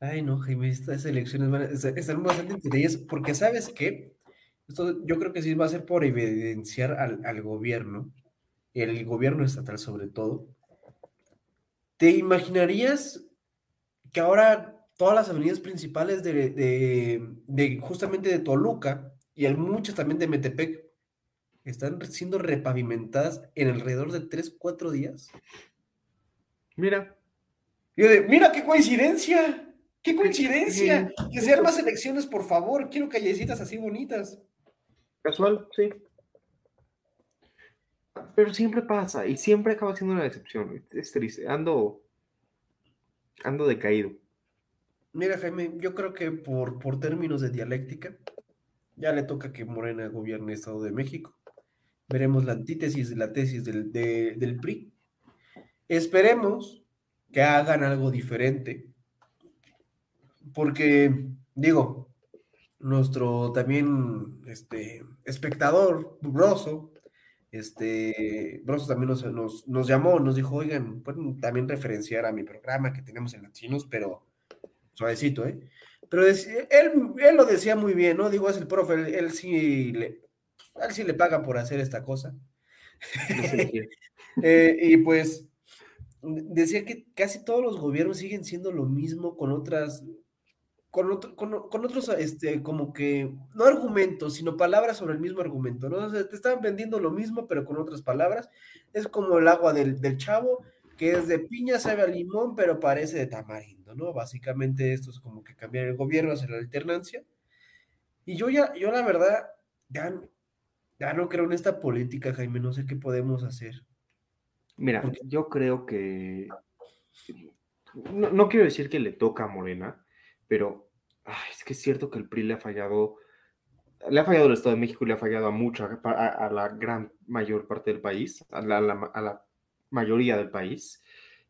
Ay, no, Jaime, estas elecciones van a están bastante interesantes porque sabes qué, esto yo creo que sí va a ser por evidenciar al, al gobierno, el gobierno estatal sobre todo. ¿Te imaginarías que ahora todas las avenidas principales de, de- de justamente de Toluca y muchas también de Metepec están siendo repavimentadas en alrededor de 3, 4 días? Mira, yo de, mira qué coincidencia, qué coincidencia, que sean más elecciones, por favor, quiero callecitas así bonitas. Casual, sí. Pero siempre pasa y siempre acaba siendo una excepción. Es triste. Ando, ando decaído. Mira, Jaime, yo creo que por, por términos de dialéctica, ya le toca que Morena gobierne Estado de México. Veremos la antítesis de la tesis del, de- del PRI. Esperemos que hagan algo diferente, porque, digo, nuestro también este, espectador, Broso, este, Broso también nos, nos, nos llamó, nos dijo, oigan, pueden también referenciar a mi programa que tenemos en Latinos, pero suavecito, ¿eh? Pero él, él lo decía muy bien, ¿no? Digo, es el profe, él, él sí le, a él sí le pagan por hacer esta cosa. *laughs* Eh, y pues decía que casi todos los gobiernos siguen siendo lo mismo con otras, con, otro- con, con otros, este, como que, no argumentos, sino palabras sobre el mismo argumento, ¿no? O sea, te están vendiendo lo mismo, pero con otras palabras. Es como el agua del, del chavo, que es de piña, sabe a limón, pero parece de tamarindo, ¿no? Básicamente esto es como que cambiar el gobierno, hacer la alternancia. Y yo ya, yo la verdad, ya, ya no creo en esta política, Jaime, no sé qué podemos hacer. Mira, Porque- yo creo que. No, no quiero decir que le toca a Morena, pero ay, es que es cierto que el PRI le ha fallado. Le ha fallado al Estado de México y le ha fallado a mucha, a, la gran mayor parte del país, a la, a la- a la mayoría del país.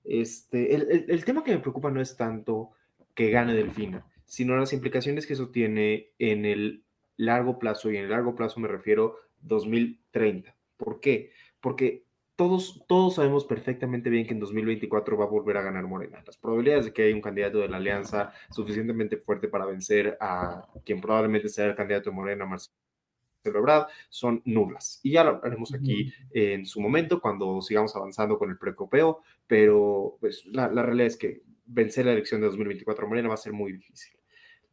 Este, el, el- el tema que me preocupa no es tanto que gane Delfina, sino las implicaciones que eso tiene en el largo plazo, y en el largo plazo me refiero 2030. ¿Por qué? Porque todos, todos sabemos perfectamente bien que en 2024 va a volver a ganar Morena. Las probabilidades de que haya un candidato de la alianza suficientemente fuerte para vencer a quien probablemente sea el candidato de Morena, Marcelo Ebrard, son nulas. Y ya lo haremos aquí en su momento cuando sigamos avanzando con el precopeo, pero pues la, la realidad es que vencer la elección de 2024 a Morena va a ser muy difícil.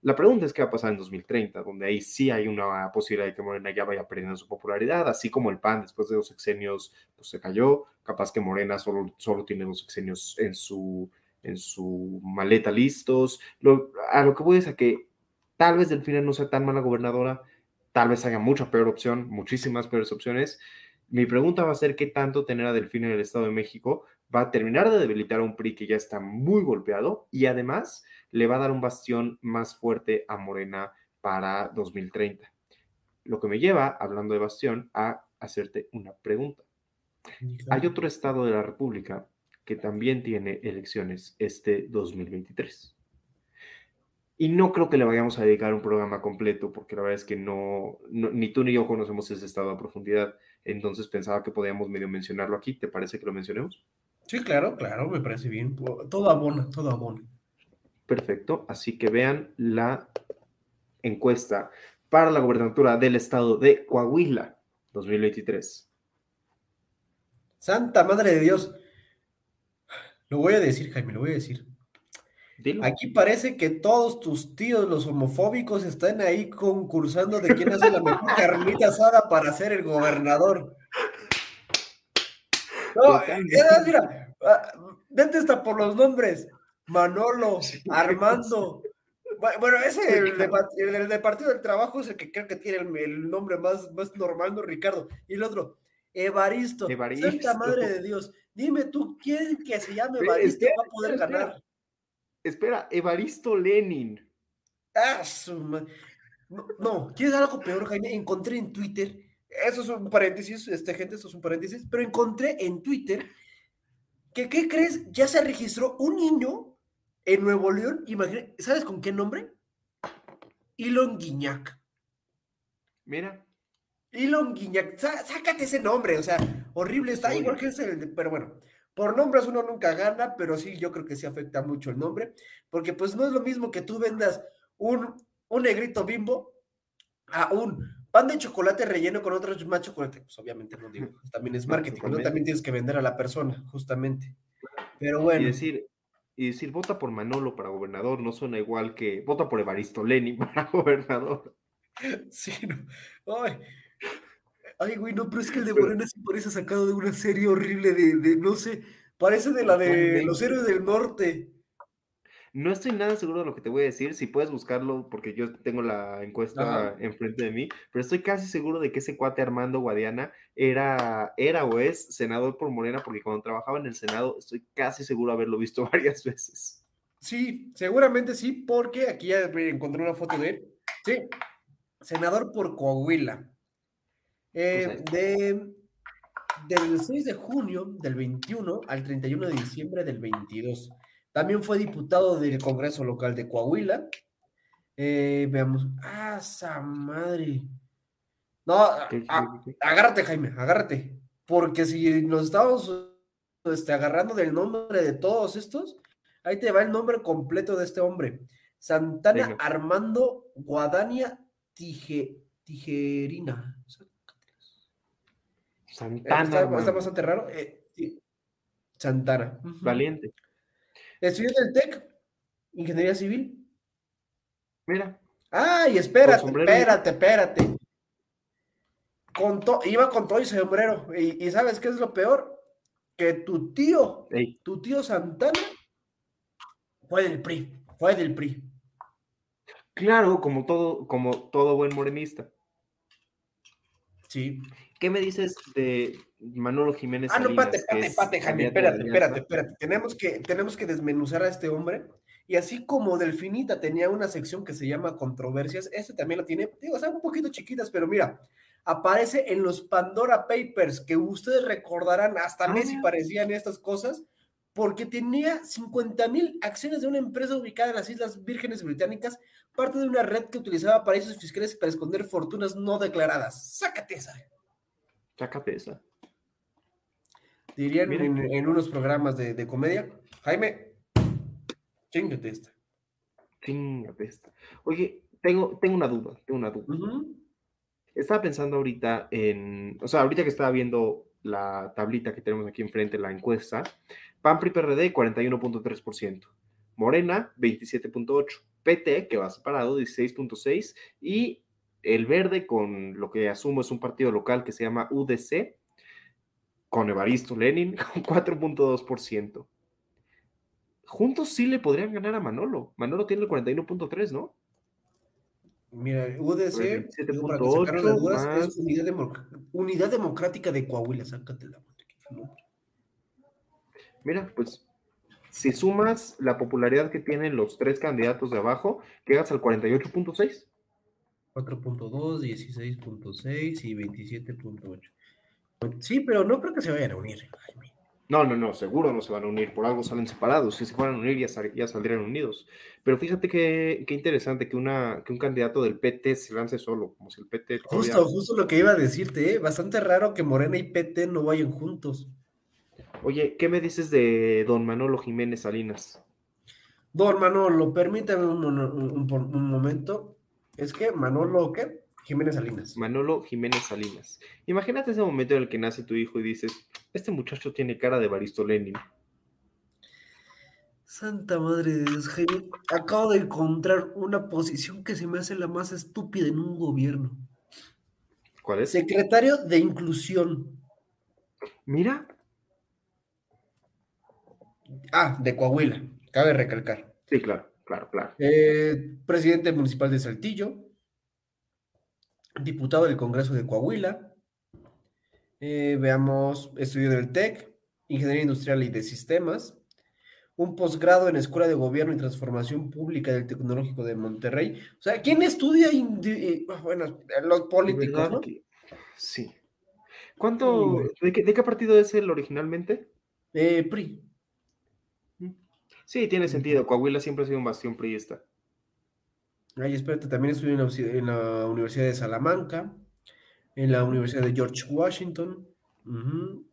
La pregunta es qué va a pasar en 2030, donde ahí sí hay una posibilidad de que Morena ya vaya perdiendo su popularidad, así como el PAN después de dos sexenios pues se cayó, capaz que Morena solo, solo tiene dos sexenios en su, en su maleta listos. Lo, a lo que voy es a que tal vez Delfina no sea tan mala gobernadora, tal vez haya mucha peor opción, muchísimas peores opciones. Mi pregunta va a ser qué tanto tener a Delfina en el Estado de México va a terminar de debilitar a un PRI que ya está muy golpeado y además le va a dar un bastión más fuerte a Morena para 2030. Lo que me lleva, hablando de bastión, a hacerte una pregunta. Hay otro estado de la República que también tiene elecciones este 2023. Y no creo que le vayamos a dedicar un programa completo, porque la verdad es que no, no- ni tú ni yo conocemos ese estado a profundidad. Entonces pensaba que podíamos medio mencionarlo aquí. ¿Te parece que lo mencionemos? Sí, claro, claro, me parece bien. Todo abona, todo abona. Perfecto. Así que vean la encuesta para la gobernatura del estado de Coahuila 2023. Santa Madre de Dios. Lo voy a decir, Jaime, lo voy a decir. Dilo. Aquí parece que todos tus tíos, los homofóbicos, están ahí concursando de quién hace la mejor *laughs* carnita asada para ser el gobernador. No, eh, mira, ah, vete hasta por los nombres. Manolo, Armando. Bu- Bueno, ese, el de, el de Partido del Trabajo, es el que creo que tiene el, el nombre más, más normal, ¿no? Ricardo. Y el otro, Evaristo. Evaristo. Santa Madre de Dios. Dime tú, ¿quién que se llame Evaristo espera, va a poder espera, ganar? Espera, Evaristo Lenin. Ah, su No, no, ¿quieres algo peor, Jaime? Encontré en Twitter Eso es un paréntesis, este, gente, eso es un paréntesis, pero encontré en Twitter que, ¿qué crees? Ya se registró un niño en Nuevo León, imagínate, ¿sabes con qué nombre? Elon Guiñac. Mira, Elon Guiñac, Sá- sácate ese nombre, o sea, horrible, está Oye. igual que es el, de- pero bueno, por nombres uno nunca gana, pero sí, yo creo que sí afecta mucho el nombre, porque pues no es lo mismo que tú vendas un, un negrito bimbo a un pan de chocolate relleno con otro más chocolate, pues obviamente no digo, también es *laughs* marketing, ¿no? También tienes que vender a la persona, justamente. Pero y bueno, decir, y decir, vota por Manolo para gobernador no suena igual que vota por Evaristo Lenin *laughs* para gobernador. *laughs* sí, no, ay, ay, güey, no, pero es que el de Pero- Morena sí parece sacado de una serie horrible de, de, no sé, parece de la de los héroes del norte. No estoy nada seguro de lo que te voy a decir, si puedes buscarlo, porque yo tengo la encuesta Ajá. enfrente de mí, pero estoy casi seguro de que ese cuate Armando Guadiana era, era o es senador por Morena, porque cuando trabajaba en el Senado estoy casi seguro de haberlo visto *laughs* varias veces. Sí, seguramente sí, porque aquí ya encontré una foto de él. Sí, senador por Coahuila. Eh, de, del 6 de junio del 21 al 31 de diciembre del 22. También fue diputado del Congreso Local de Coahuila. Eh, veamos. ¡Ah, esa madre! No, ¿Qué- ah, qué- qué- agárrate, Jaime, agárrate. Porque si nos estamos este, agarrando del nombre de todos estos, ahí te va el nombre completo de este hombre. Santana Venga. Armando Guadania Tijerina. Eh, Santana, está, está bastante raro. eh. Santana. Valiente. Estudió en el TEC, Ingeniería Civil. Mira, Ay, espérate, espérate, espérate. Con to- iba con todo y sombrero. Y, y ¿sabes qué es lo peor? Que tu tío, ey, tu tío Santana, fue del PRI. Fue del PRI. claro, como todo, como todo buen morenista. Sí. ¿Qué me dices de Manolo Jiménez? Ah, no, Salinas, espérate, es espérate, Jaime, espérate, espérate, espérate. Tenemos que, tenemos que desmenuzar a este hombre. Y así como Delfinita tenía una sección que se llama Controversias, este también la tiene, digo, o sea, un poquito chiquitas, pero mira, aparece en los Pandora Papers, que ustedes recordarán, hasta Ah, Messi parecían estas cosas, porque tenía 50 mil acciones de una empresa ubicada en las Islas Vírgenes Británicas, parte de una red que utilizaba paraísos fiscales para esconder fortunas no declaradas. Sácate esa. Esa. Dirían en, en unos programas de, de comedia, Jaime, chingate esta. Chingate esta. Oye, tengo, tengo una duda, tengo una duda. Estaba pensando ahorita en, o sea, ahorita que estaba viendo la tablita que tenemos aquí enfrente, la encuesta, PAN PRI PRD 41.3%, Morena 27.8%, PT que va separado 16.6% y el verde con lo que asumo es un partido local que se llama UDC con Evaristo Lenin *laughs* con 4.2%. Juntos sí le podrían ganar a Manolo. Manolo tiene el 41.3, ¿no? Mira, UDC, digo, para que sacaron las 27.8 dudas, más- es Unidad, Democ- Unidad Democrática de Coahuila, sácate la. Mira, pues si sumas la popularidad que tienen los tres candidatos de abajo, llegas al 48.6. 4.2, 16.6 y 27.8. Sí, pero no creo que se vayan a unir, Jaime. No, no, no, seguro no se van a unir, por algo salen separados. Si se fueran a unir ya, sal- ya saldrían unidos. Pero fíjate que, qué interesante que, una, que un candidato del PT se lance solo, como si el PT todavía- Justo, justo lo que iba a decirte, ¿eh? bastante raro que Morena y PT no vayan juntos. Oye, ¿qué me dices de don Manolo Jiménez Salinas? Don Manolo, permítame un, un momento. Es que Manolo, ¿qué? Jiménez Salinas. Manolo Jiménez Salinas. Imagínate ese momento en el que nace tu hijo y dices, este muchacho tiene cara de Baristo Lenin. Santa madre de Dios, Jaime. Acabo de encontrar una posición que se me hace la más estúpida en un gobierno. ¿Cuál es? Secretario de Inclusión. Mira, Ah, de Coahuila. Cabe recalcar. sí, claro, claro, claro. Eh, presidente municipal de Saltillo. Diputado del Congreso de Coahuila. Eh, veamos, estudio del TEC, Ingeniería Industrial y de Sistemas. Un posgrado en Escuela de Gobierno y Transformación Pública del Tecnológico de Monterrey. O sea, ¿quién estudia? eh, Bueno, los políticos, ¿no? Sí. ¿Cuánto, de qué, de qué partido es él originalmente? Eh, PRI. Sí, tiene sentido. Coahuila siempre ha sido un bastión priista. Ay, espérate, también estudié en la, Universidad de Salamanca, en la Universidad de George Washington.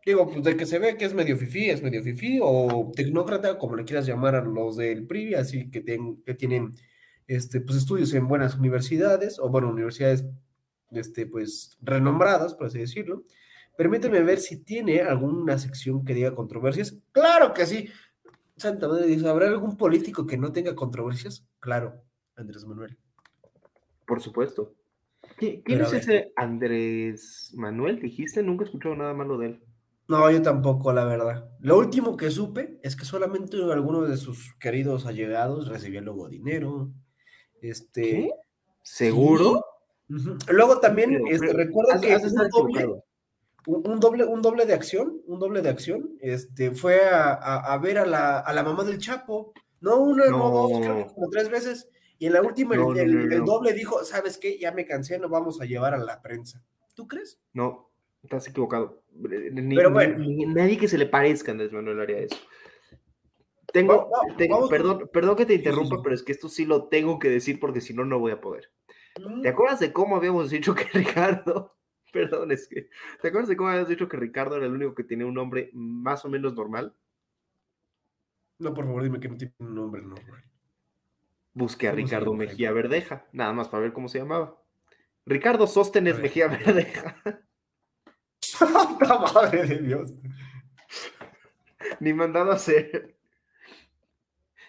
Digo, pues de que se ve que es medio fifí, es medio fifí, o tecnócrata, como le quieras llamar a los del PRI, así que, ten- que tienen este, pues, estudios en buenas universidades, o bueno, universidades este, pues, renombradas, por así decirlo. Permíteme ver si tiene alguna sección que diga controversias. Claro que sí. Santa Madre dice, ¿habrá algún político que no tenga controversias? Claro, Andrés Manuel. Por supuesto. ¿Qui- ¿Quién Pero es ese Andrés Manuel? Dijiste, nunca he escuchado nada malo de él. No, yo tampoco, la verdad. Lo último que supe es que solamente alguno de sus queridos allegados recibía luego dinero. Este. ¿Qué? ¿Seguro? Luego también, Pero- este, pero recuerdo has- que has un doble. Un, doble, un doble de acción, un doble de acción, este, fue a, a- a ver a la, a la mamá del Chapo. No una, no, dos, creo que No. como tres veces. Y en la última, el- No, no, el, no, no, el no. doble dijo, ¿sabes qué? Ya me cansé, nos vamos a llevar a la prensa. ¿Tú crees? No, estás equivocado. Ni, Pero bueno. ni nadie que se le parezca a Andrés Manuel haría eso. Tengo, Va- tengo- vamos perdón, perdón que te sí, interrumpa, sí. pero es que esto sí lo tengo que decir porque si no, no voy a poder. Mm, ¿Te acuerdas de cómo habíamos dicho que *laughs* Ricardo, perdón, es que, ¿te acuerdas de cómo habíamos dicho que Ricardo era el único que tenía un nombre más o menos normal? No, por favor, dime que no tiene un nombre normal. Busqué a ¿Cómo se Ricardo Mejía Verdeja, nada más para ver cómo se llamaba. Ricardo Sóstenes. Mejía Verdeja. ¡Santa madre de Dios! Ni mandado a hacer.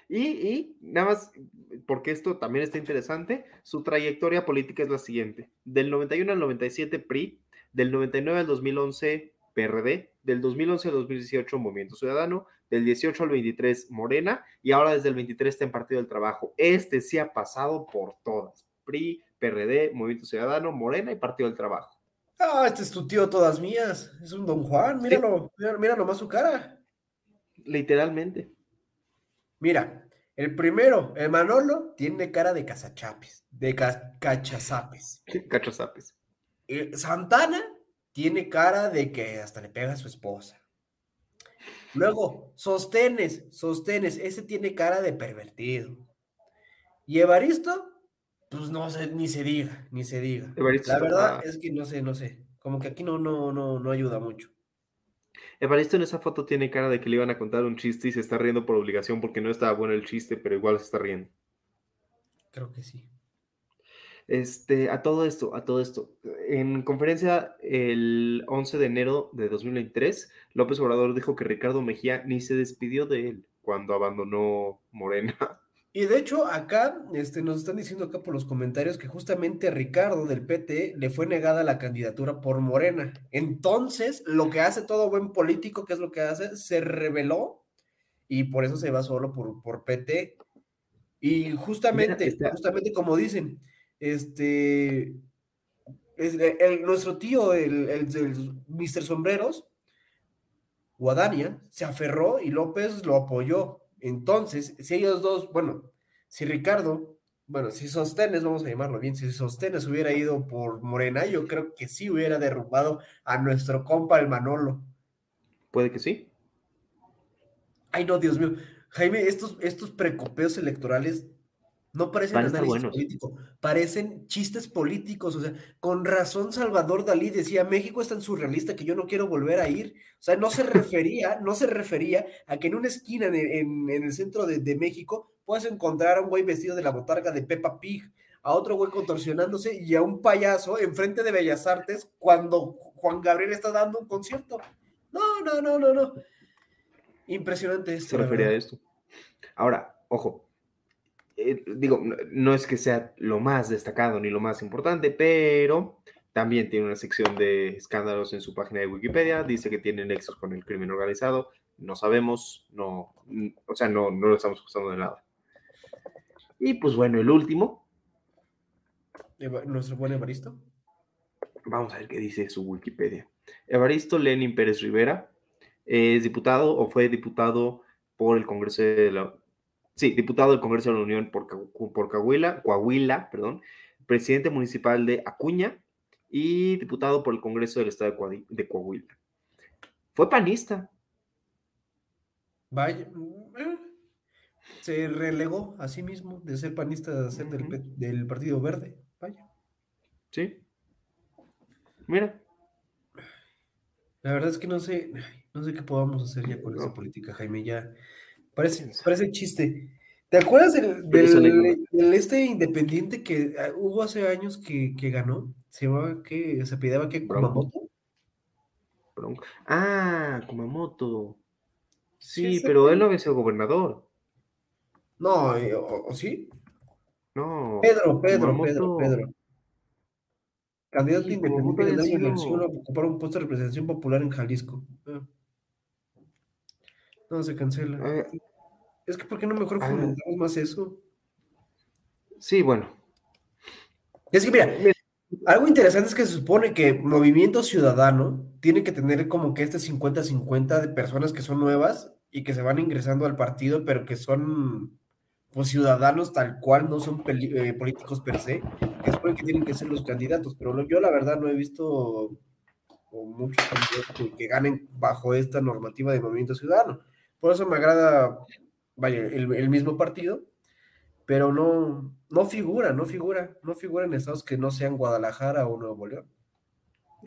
Y, y nada más, porque esto también está interesante, su trayectoria política es la siguiente. Del 91 al 97 PRI, del 99 al 2011 PRD, del 2011 al 2018 Movimiento Ciudadano, del 18 al 23 Morena y ahora desde el 23 está en Partido del Trabajo. Este sí ha pasado por todas. PRI, PRD, Movimiento Ciudadano, Morena y Partido del Trabajo. Ah, este es tu tío todas mías. Es un don Juan, míralo, mira, mira nomás su cara. Literalmente. Mira, el primero, el Manolo, tiene cara de cazachapes, de ca- cachazapes. Cachazapes. Y Santana tiene cara de que hasta le pega a su esposa. Luego, Sostenes, Sostenes, ese tiene cara de pervertido. Y Evaristo, pues no sé, ni se diga, ni se diga. Evaristo La verdad es que no sé, no sé. Como que aquí no, no, no, no ayuda mucho. Evaristo en esa foto tiene cara de que le iban a contar un chiste y se está riendo por obligación porque no estaba bueno el chiste, pero igual se está riendo. Creo que sí. Este, a todo esto, a todo esto. En conferencia el 11 de enero de 2023, López Obrador dijo que Ricardo Mejía ni se despidió de él cuando abandonó Morena. Y de hecho, acá este, nos están diciendo acá por los comentarios que justamente Ricardo del PT le fue negada la candidatura por Morena. Entonces, lo que hace todo buen político, que es lo que hace, se rebeló y por eso se va solo por, por PT. Y justamente, justamente como dicen, este, es- el- nuestro tío, el, el, el Mr. Sombreros, Guadania, se aferró y López lo apoyó. Entonces, si ellos dos, bueno, si Ricardo, bueno, si Sostenes, vamos a llamarlo bien, si Sostenes hubiera ido por Morena, yo creo que sí hubiera derrumbado a nuestro compa el Manolo. Puede que sí. Ay, no, Dios mío. Jaime, estos, estos precopeos electorales no parecen análisis buenos. político, parecen chistes políticos. O sea, con razón Salvador Dalí decía, México es tan surrealista que yo no quiero volver a ir. O sea, no se *laughs* refería, no se refería a que en una esquina en, en- en el centro de, de México puedas encontrar a un güey vestido de la botarga de Peppa Pig, a otro güey contorsionándose y a un payaso enfrente de Bellas Artes cuando Juan Gabriel está dando un concierto. No, no, no, no, no. Impresionante esto. Se refería a esto. Ahora, ojo. Eh, digo, no, es que sea lo más destacado ni lo más importante, pero también tiene una sección de escándalos en su página de Wikipedia. Dice que tiene nexos con el crimen organizado. No sabemos, no, o sea, no, no lo estamos acusando de nada. Y pues bueno, el último, Nuestro buen Evaristo. Vamos a ver qué dice su Wikipedia. Evaristo Lenin Pérez Rivera es diputado o fue diputado por el Congreso de la... Sí, diputado del Congreso de la Unión por, por Coahuila, Coahuila, perdón, presidente municipal de Acuña y diputado por el Congreso del Estado de, Coahuila. Fue panista. Vaya. eh, Se relegó a sí mismo de ser panista a ser del, del Partido Verde. Vaya. Sí. Mira, La verdad es que no sé, no sé qué podamos hacer ya con esa política, Jaime. Ya parece, parece chiste. ¿Te acuerdas del, del- este independiente que ah, hubo hace años que, que ganó? Se llamaba que se pidaba que. Kumamoto. Bronco. Ah, Kumamoto. Sí, pero él no había sido gobernador. No, eh, o, o sí. No. Pedro, Pedro, Kumamoto- Pedro, Pedro. Candidato Sí, independiente una sido- ocupar un puesto de representación popular en Jalisco. Ah. No, se cancela. Eh, Es que, ¿por qué no mejor ah. fomentamos más eso? sí, bueno. Es que, mira, algo interesante es que se supone que Movimiento Ciudadano tiene que tener como que este 50-50 de personas que son nuevas y que se van ingresando al partido, pero que son pues ciudadanos tal cual, no son eh, políticos per se, que supone que tienen que ser los candidatos, pero lo- yo la verdad no he visto o muchos candidatos que, que ganen bajo esta normativa de Movimiento Ciudadano. Por eso me agrada, vaya, el, el mismo partido, pero no, no figura, no figura, no figura en estados que no sean Guadalajara o Nuevo León.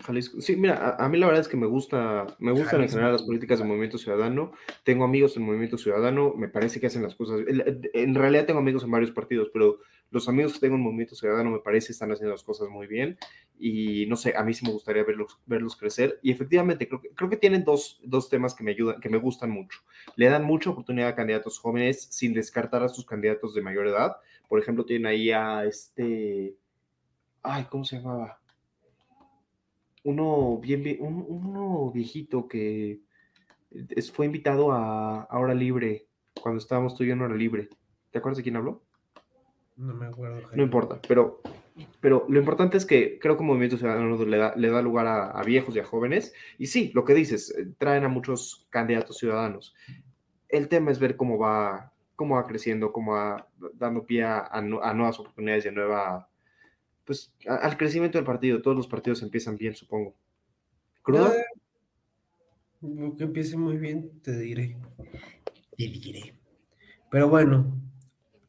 Jalisco. Sí, mira, a, a mí la verdad es que me gusta, me gustan en Jalisco. general las políticas del Movimiento Ciudadano. Tengo amigos en Movimiento Ciudadano, me parece que hacen las cosas. En, en realidad tengo amigos en varios partidos, pero los amigos que tengo en Movimiento Ciudadano me parece están haciendo las cosas muy bien. Y no sé, a mí sí me gustaría verlos, verlos crecer. Y efectivamente, creo que, creo que tienen dos, dos temas que me ayudan, que me gustan mucho. Le dan mucha oportunidad a candidatos jóvenes sin descartar a sus candidatos de mayor edad. Por ejemplo, tienen ahí a este. Ay, ¿cómo se llamaba? uno bien, un- uno viejito que fue invitado a, Hora Libre cuando estábamos tú en Hora Libre. ¿Te acuerdas de quién habló? No me acuerdo. No importa, pero, pero lo importante es que creo que Movimiento Ciudadano le da, le da lugar a, a viejos y a jóvenes. Y sí, lo que dices, eh, traen a muchos candidatos ciudadanos. El tema es ver cómo va, cómo va creciendo, cómo va dando pie a, a nu- a nuevas oportunidades y a nueva, pues, al crecimiento del partido. Todos los partidos empiezan bien, supongo. ¿Crudo? Eh, lo que empiece muy bien, te diré. Te diré. Pero bueno,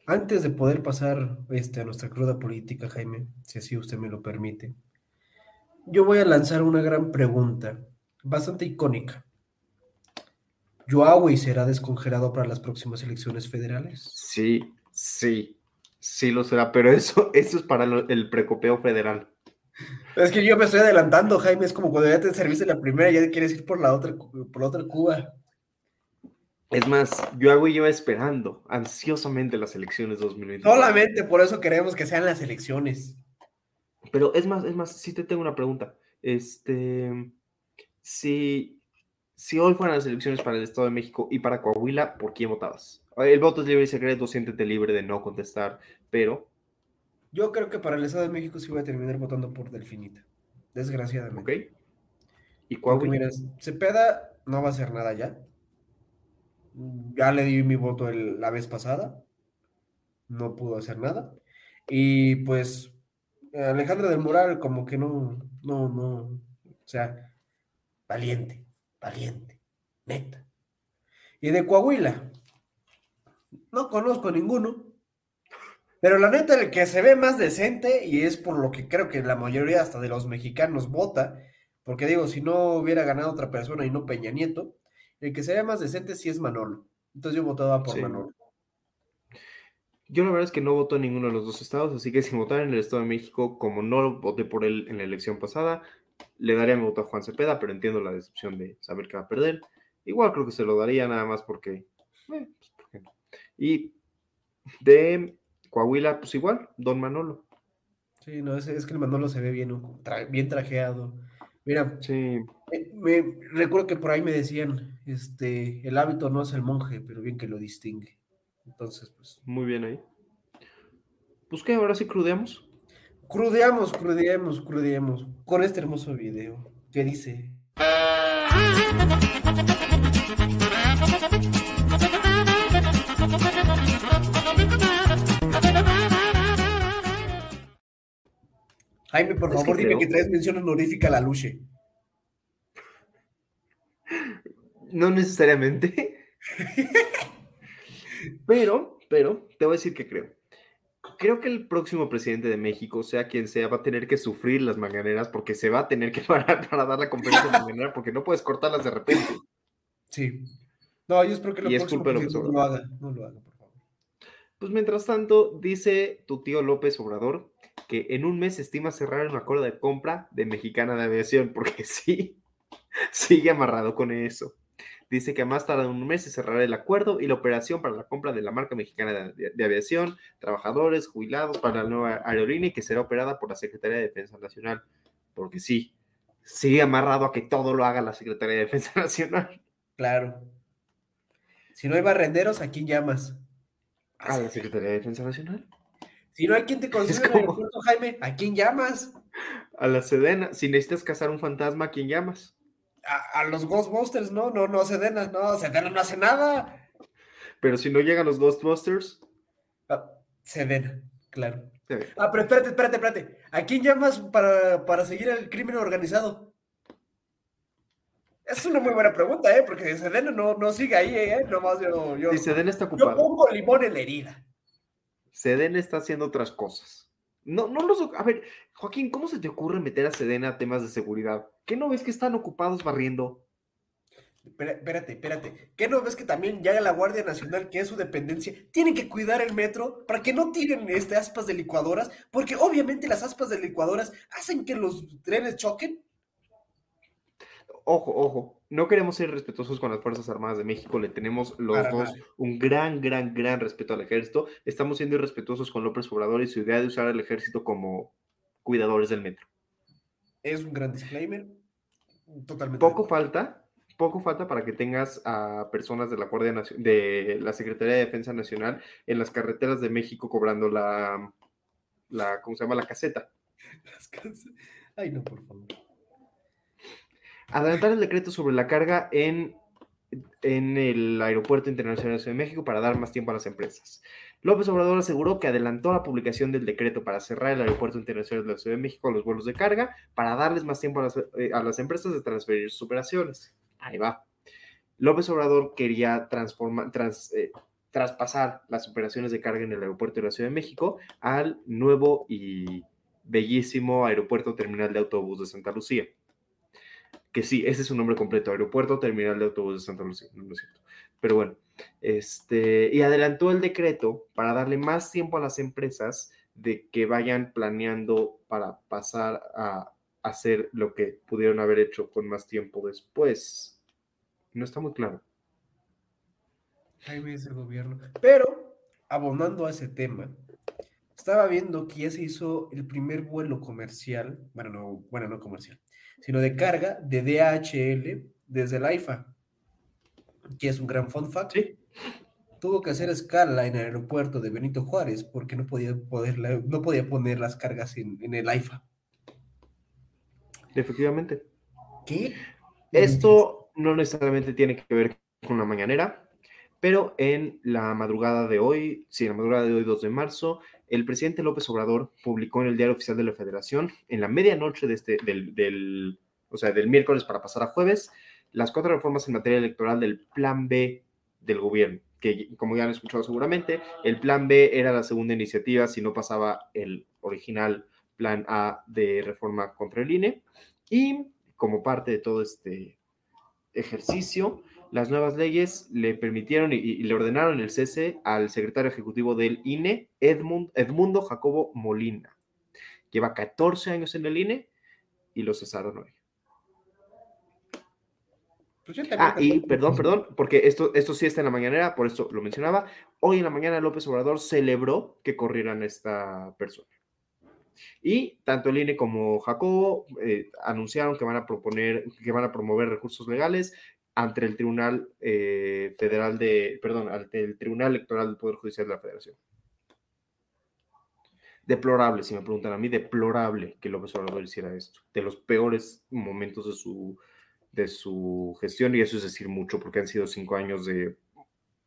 antes de poder pasar este, a nuestra cruda política, Jaime, si así usted me lo permite, yo voy a lanzar una gran pregunta, bastante icónica. ¿Huawei será descongelado para las próximas elecciones federales? Sí, sí, sí lo será, pero eso, eso es para el precopeo federal. Es que yo me estoy adelantando, Jaime, es como cuando ya te serviste la primera, ya quieres ir por la otra, por la otra Cuba. Es más, yo hago y lleva esperando ansiosamente las elecciones 2020. Solamente por eso queremos que sean las elecciones. Pero es más, es más, sí te tengo una pregunta. Este, si, si hoy fueran las elecciones para el Estado de México y para Coahuila, ¿por quién votabas? El voto es libre y secreto, siéntete libre de no contestar, pero, Yo creo que para el Estado de México sí voy a terminar votando por Delfinita. Desgraciadamente. ¿ok? Y Porque Coahuila. mira, Cepeda no va a hacer nada ya. Ya le di mi voto la vez pasada. No pudo hacer nada. Y pues Alejandra del Moral como que no, no, no. O sea, valiente, valiente, neta. Y de Coahuila, no conozco ninguno. Pero la neta, el que se ve más decente, y es por lo que creo que la mayoría hasta de los mexicanos vota, porque digo, si no hubiera ganado otra persona y no Peña Nieto, el que se ve más decente sí es Manolo. Entonces yo votaba por Sí. Manolo. Yo la verdad es que no voto en ninguno de los dos estados, así que sin votar en el Estado de México, como no voté por él en la elección pasada, le daría mi voto a Juan Cepeda, pero entiendo la decepción de saber que va a perder. Igual creo que se lo daría nada más porque... eh, pues, ¿por qué no? Y de Coahuila, pues igual, Don Manolo. Sí, no, es, es que el Manolo se ve bien, tra- bien trajeado. Mira, Sí, eh, me recuerdo que por ahí me decían, este, el hábito no es el monje, pero bien que lo distingue. Entonces, pues, muy bien ahí. Pues qué, ahora sí crudeamos. crudeamos, crudeamos, crudeamos con este hermoso video que dice... Jaime, por Es que favor, dime creo- que traes mención honorífica a la Luche. No necesariamente. pero, pero, te voy a decir que creo. Creo que el próximo presidente de México, sea quien sea, va a tener que sufrir las mañaneras porque se va a tener que *laughs* parar para dar la conferencia mañanera porque no puedes cortarlas de repente. Sí. No, yo espero que lo Y es culpa López no lo haga. No lo haga, por favor. Pues mientras tanto, dice tu tío López Obrador que en un mes estima cerrar un acuerdo de compra de Mexicana de Aviación, porque *laughs* sí, sigue amarrado con eso. Dice que a más tarde un mes se cerrará el acuerdo y la operación para la compra de la marca mexicana de, de aviación, trabajadores, jubilados para la nueva aerolínea y que será operada por la Secretaría de Defensa Nacional. Porque sí, sigue amarrado a que todo lo haga la Secretaría de Defensa *laughs* Nacional. Claro. Si no hay barrenderos, ¿a quién llamas? ¿A la Secretaría de Defensa Nacional? Si no hay quien te *laughs* como- Jaime, ¿a quién llamas? A la Sedena. Si necesitas cazar un fantasma, ¿a quién llamas? A, a los Ghostbusters, no, no, no, Sedena, no, Sedena no hace nada. Pero si no llegan los Ghostbusters, Ah, Sedena, claro. Ah, pero espérate, espérate, espérate. ¿A quién llamas para, para seguir el crimen organizado? Es una muy buena pregunta, ¿eh? Porque Sedena no, no sigue ahí, ¿eh? Nomás yo, yo, si Sedena está yo ocupado, pongo limón en la herida. Sedena está haciendo otras cosas. No, no los. A ver, Joaquín, ¿cómo se te ocurre meter a Sedena a temas de seguridad? ¿Qué no ves que están ocupados barriendo? Espérate, espérate. ¿Qué no ves que también ya la Guardia Nacional, que es su dependencia, tienen que cuidar el metro para que no tiren este, aspas de licuadoras? Porque obviamente las aspas de licuadoras hacen que los trenes choquen. Ojo, ojo, no queremos ser respetuosos con las Fuerzas Armadas de México, le tenemos los Para dos un gran, gran, gran respeto al ejército. Estamos siendo irrespetuosos con López Obrador y su idea de usar al ejército como cuidadores del metro. Es un gran disclaimer. Totalmente. Poco falta, poco falta para que tengas a personas de la Guardia Nacio- de la Secretaría de Defensa Nacional en las carreteras de México cobrando la, la ¿cómo se llama? La caseta. *laughs* Las Ay, no, por favor. Adelantar el decreto sobre la carga en, en el Aeropuerto Internacional de México para dar más tiempo a las empresas. López Obrador aseguró que adelantó la publicación del decreto para cerrar el Aeropuerto Internacional de la Ciudad de México a los vuelos de carga para darles más tiempo a las, eh, a las empresas de transferir sus operaciones. Ahí va. López Obrador quería transformar, trans- eh, traspasar las operaciones de carga en el aeropuerto de la Ciudad de México al nuevo y bellísimo aeropuerto terminal de autobús de Santa Lucía. Que sí, ese es su nombre completo, Aeropuerto Terminal de Autobús de Santa Lucía, no, cierto. Pero bueno, este, y adelantó el decreto para darle más tiempo a las empresas de que vayan planeando para pasar a hacer lo que pudieron haber hecho con más tiempo después. No está muy claro. Jaime es el gobierno. Pero, abonando a ese tema, estaba viendo que ya se hizo el primer vuelo comercial, bueno, no, bueno, no comercial, sino de carga de DHL desde el AIFA, que es un gran fun fact. Sí. Tuvo que hacer escala en el aeropuerto de Benito Juárez porque no podía, poderla- no podía poner las cargas en, en el AIFA. Efectivamente. ¿Qué? Esto no necesariamente tiene que ver con la mañanera, pero en la madrugada de hoy, sí, en la madrugada de hoy, 2 de marzo, el presidente López Obrador publicó en el Diario Oficial de la Federación, en la medianoche de este, del, o sea, del miércoles para pasar a jueves, las cuatro reformas en materia electoral del Plan B del gobierno, que como ya han escuchado seguramente, el Plan B era la segunda iniciativa si no pasaba el original Plan A de reforma contra el INE. Y como parte de todo este ejercicio, las nuevas leyes le permitieron y, y le ordenaron el cese al secretario ejecutivo del INE, Edmund, Edmundo Jacobo Molina. Lleva 14 años en el INE y lo cesaron hoy. Pues Ah, y perdón, perdón, porque esto, esto sí está en la mañanera, por eso lo mencionaba. Hoy en la mañana López Obrador celebró que corrieran esta persona. Y tanto el INE como Jacobo eh, anunciaron que van a proponer, que van a promover recursos legales ante el Tribunal eh, Federal de, perdón, ante el Tribunal Electoral del Poder Judicial de la Federación. Deplorable, si me preguntan a mí, deplorable que López Obrador hiciera esto. De los peores momentos de su, de su gestión, y eso es decir mucho, porque han sido cinco años de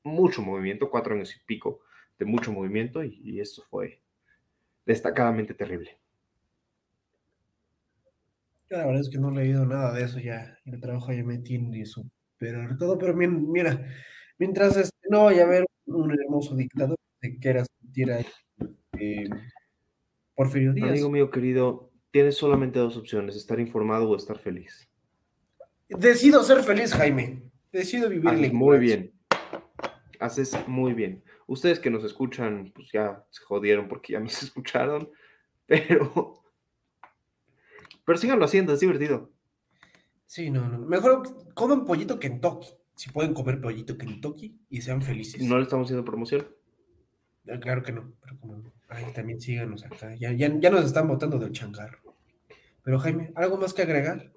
mucho movimiento, cuatro años y pico de mucho movimiento, y, esto fue destacadamente terrible. La verdad es que no he leído nada de eso ya. El trabajo ya me tiene súper todo, pero mira, mientras este, no vaya a haber un hermoso dictador que quiera sentir ahí, eh, Porfirio Díaz. Amigo mío querido, tienes solamente dos opciones, estar informado o estar feliz. Decido ser feliz, Jaime. Decido vivir Haces muy bien. Haces muy bien. Ustedes que nos escuchan, pues ya se jodieron porque ya nos *laughs* escucharon, pero pero síganlo haciendo, es divertido. Sí, no, no. Mejor comen pollito Kentucky. Si pueden comer pollito Kentucky y sean felices. ¿No le estamos haciendo promoción? Ah, claro que no, pero como, ay, también síganos acá. Ya, ya, ya nos están votando del changarro. Pero Jaime, ¿algo más que agregar?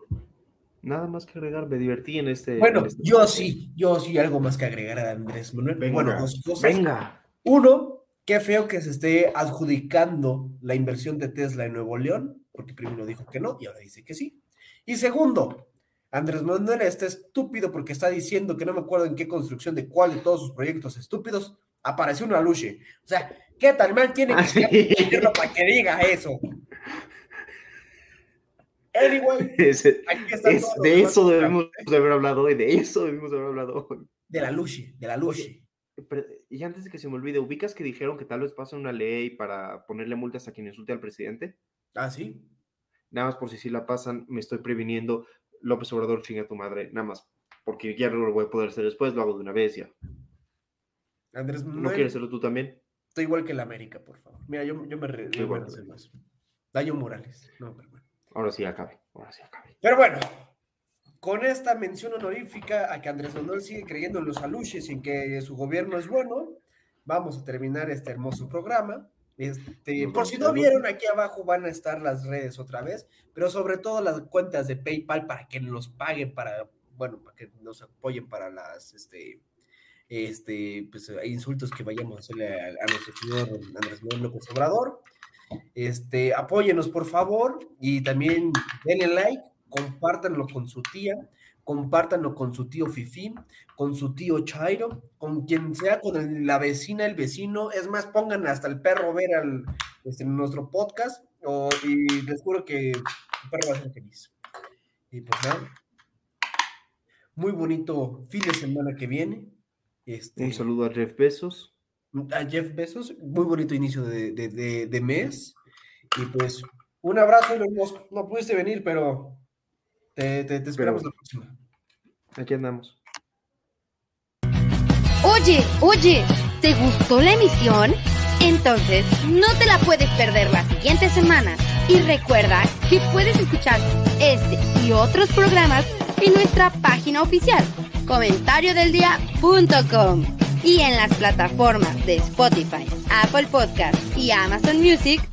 Nada más que agregar, me divertí en este. Bueno, este yo sí, yo sí, algo más que agregar a Andrés Manuel. Venga, bueno, dos cosas. Venga. Uno, qué feo que se esté adjudicando la inversión de Tesla en Nuevo León porque primero dijo que no y ahora dice que sí. Y segundo, Andrés Manuel está estúpido porque está diciendo que no me acuerdo en qué construcción de cuál de todos sus proyectos estúpidos apareció una luche. O sea, ¿qué tal mal tiene que ser para que diga eso? Anyway, *laughs* de eso debemos haber hablado hoy, de eso debemos haber hablado hoy. De la luche, de la luche. y antes de que se me olvide, ¿ubicas que dijeron que tal vez pasa una ley para ponerle multas a quien insulte al presidente? Ah, sí. Nada más por si sí la pasan, me estoy previniendo. López Obrador chinga a tu madre, nada más. Porque ya no lo voy a poder hacer después, lo hago de una vez ya. Andrés, ¿No, quieres hacerlo tú también? Estoy igual que la América, por favor. Mira, yo, yo me re, bueno, más. Daño Morales. No, pero bueno. Ahora sí acabe, ahora sí acabe. Pero bueno, con esta mención honorífica a que Andrés Manuel sigue creyendo en los aluches y en que su gobierno es bueno, vamos a terminar este hermoso programa. Este, por si no vieron, aquí abajo van a estar las redes otra vez, pero sobre todo las cuentas de PayPal para que nos paguen para, bueno, para que nos apoyen para las, este, este, pues, insultos que vayamos a hacerle a, nuestro señor Andrés Manuel López Obrador. Este, apóyenos por favor y también denle like, compártanlo con su tía, compártanlo con su tío Fifi, con su tío Chairo, con quien sea, con la vecina, el vecino, es más, pongan hasta el perro ver al, este, nuestro podcast y les juro que el perro va a ser feliz. Y pues nada, muy bonito fin de semana que viene. Este, Un saludo a Jeff Bezos. A Jeff Bezos, muy bonito inicio de, mes. Y pues un abrazo, No pudiste venir, pero te, te, esperamos la próxima. Aquí andamos. Oye, oye, ¿te gustó la emisión? Entonces, no te la puedes perder la siguiente semana. Y recuerda que puedes escuchar este y otros programas en nuestra página oficial, comentariodeldia.com y en las plataformas de Spotify, Apple Podcast y Amazon Music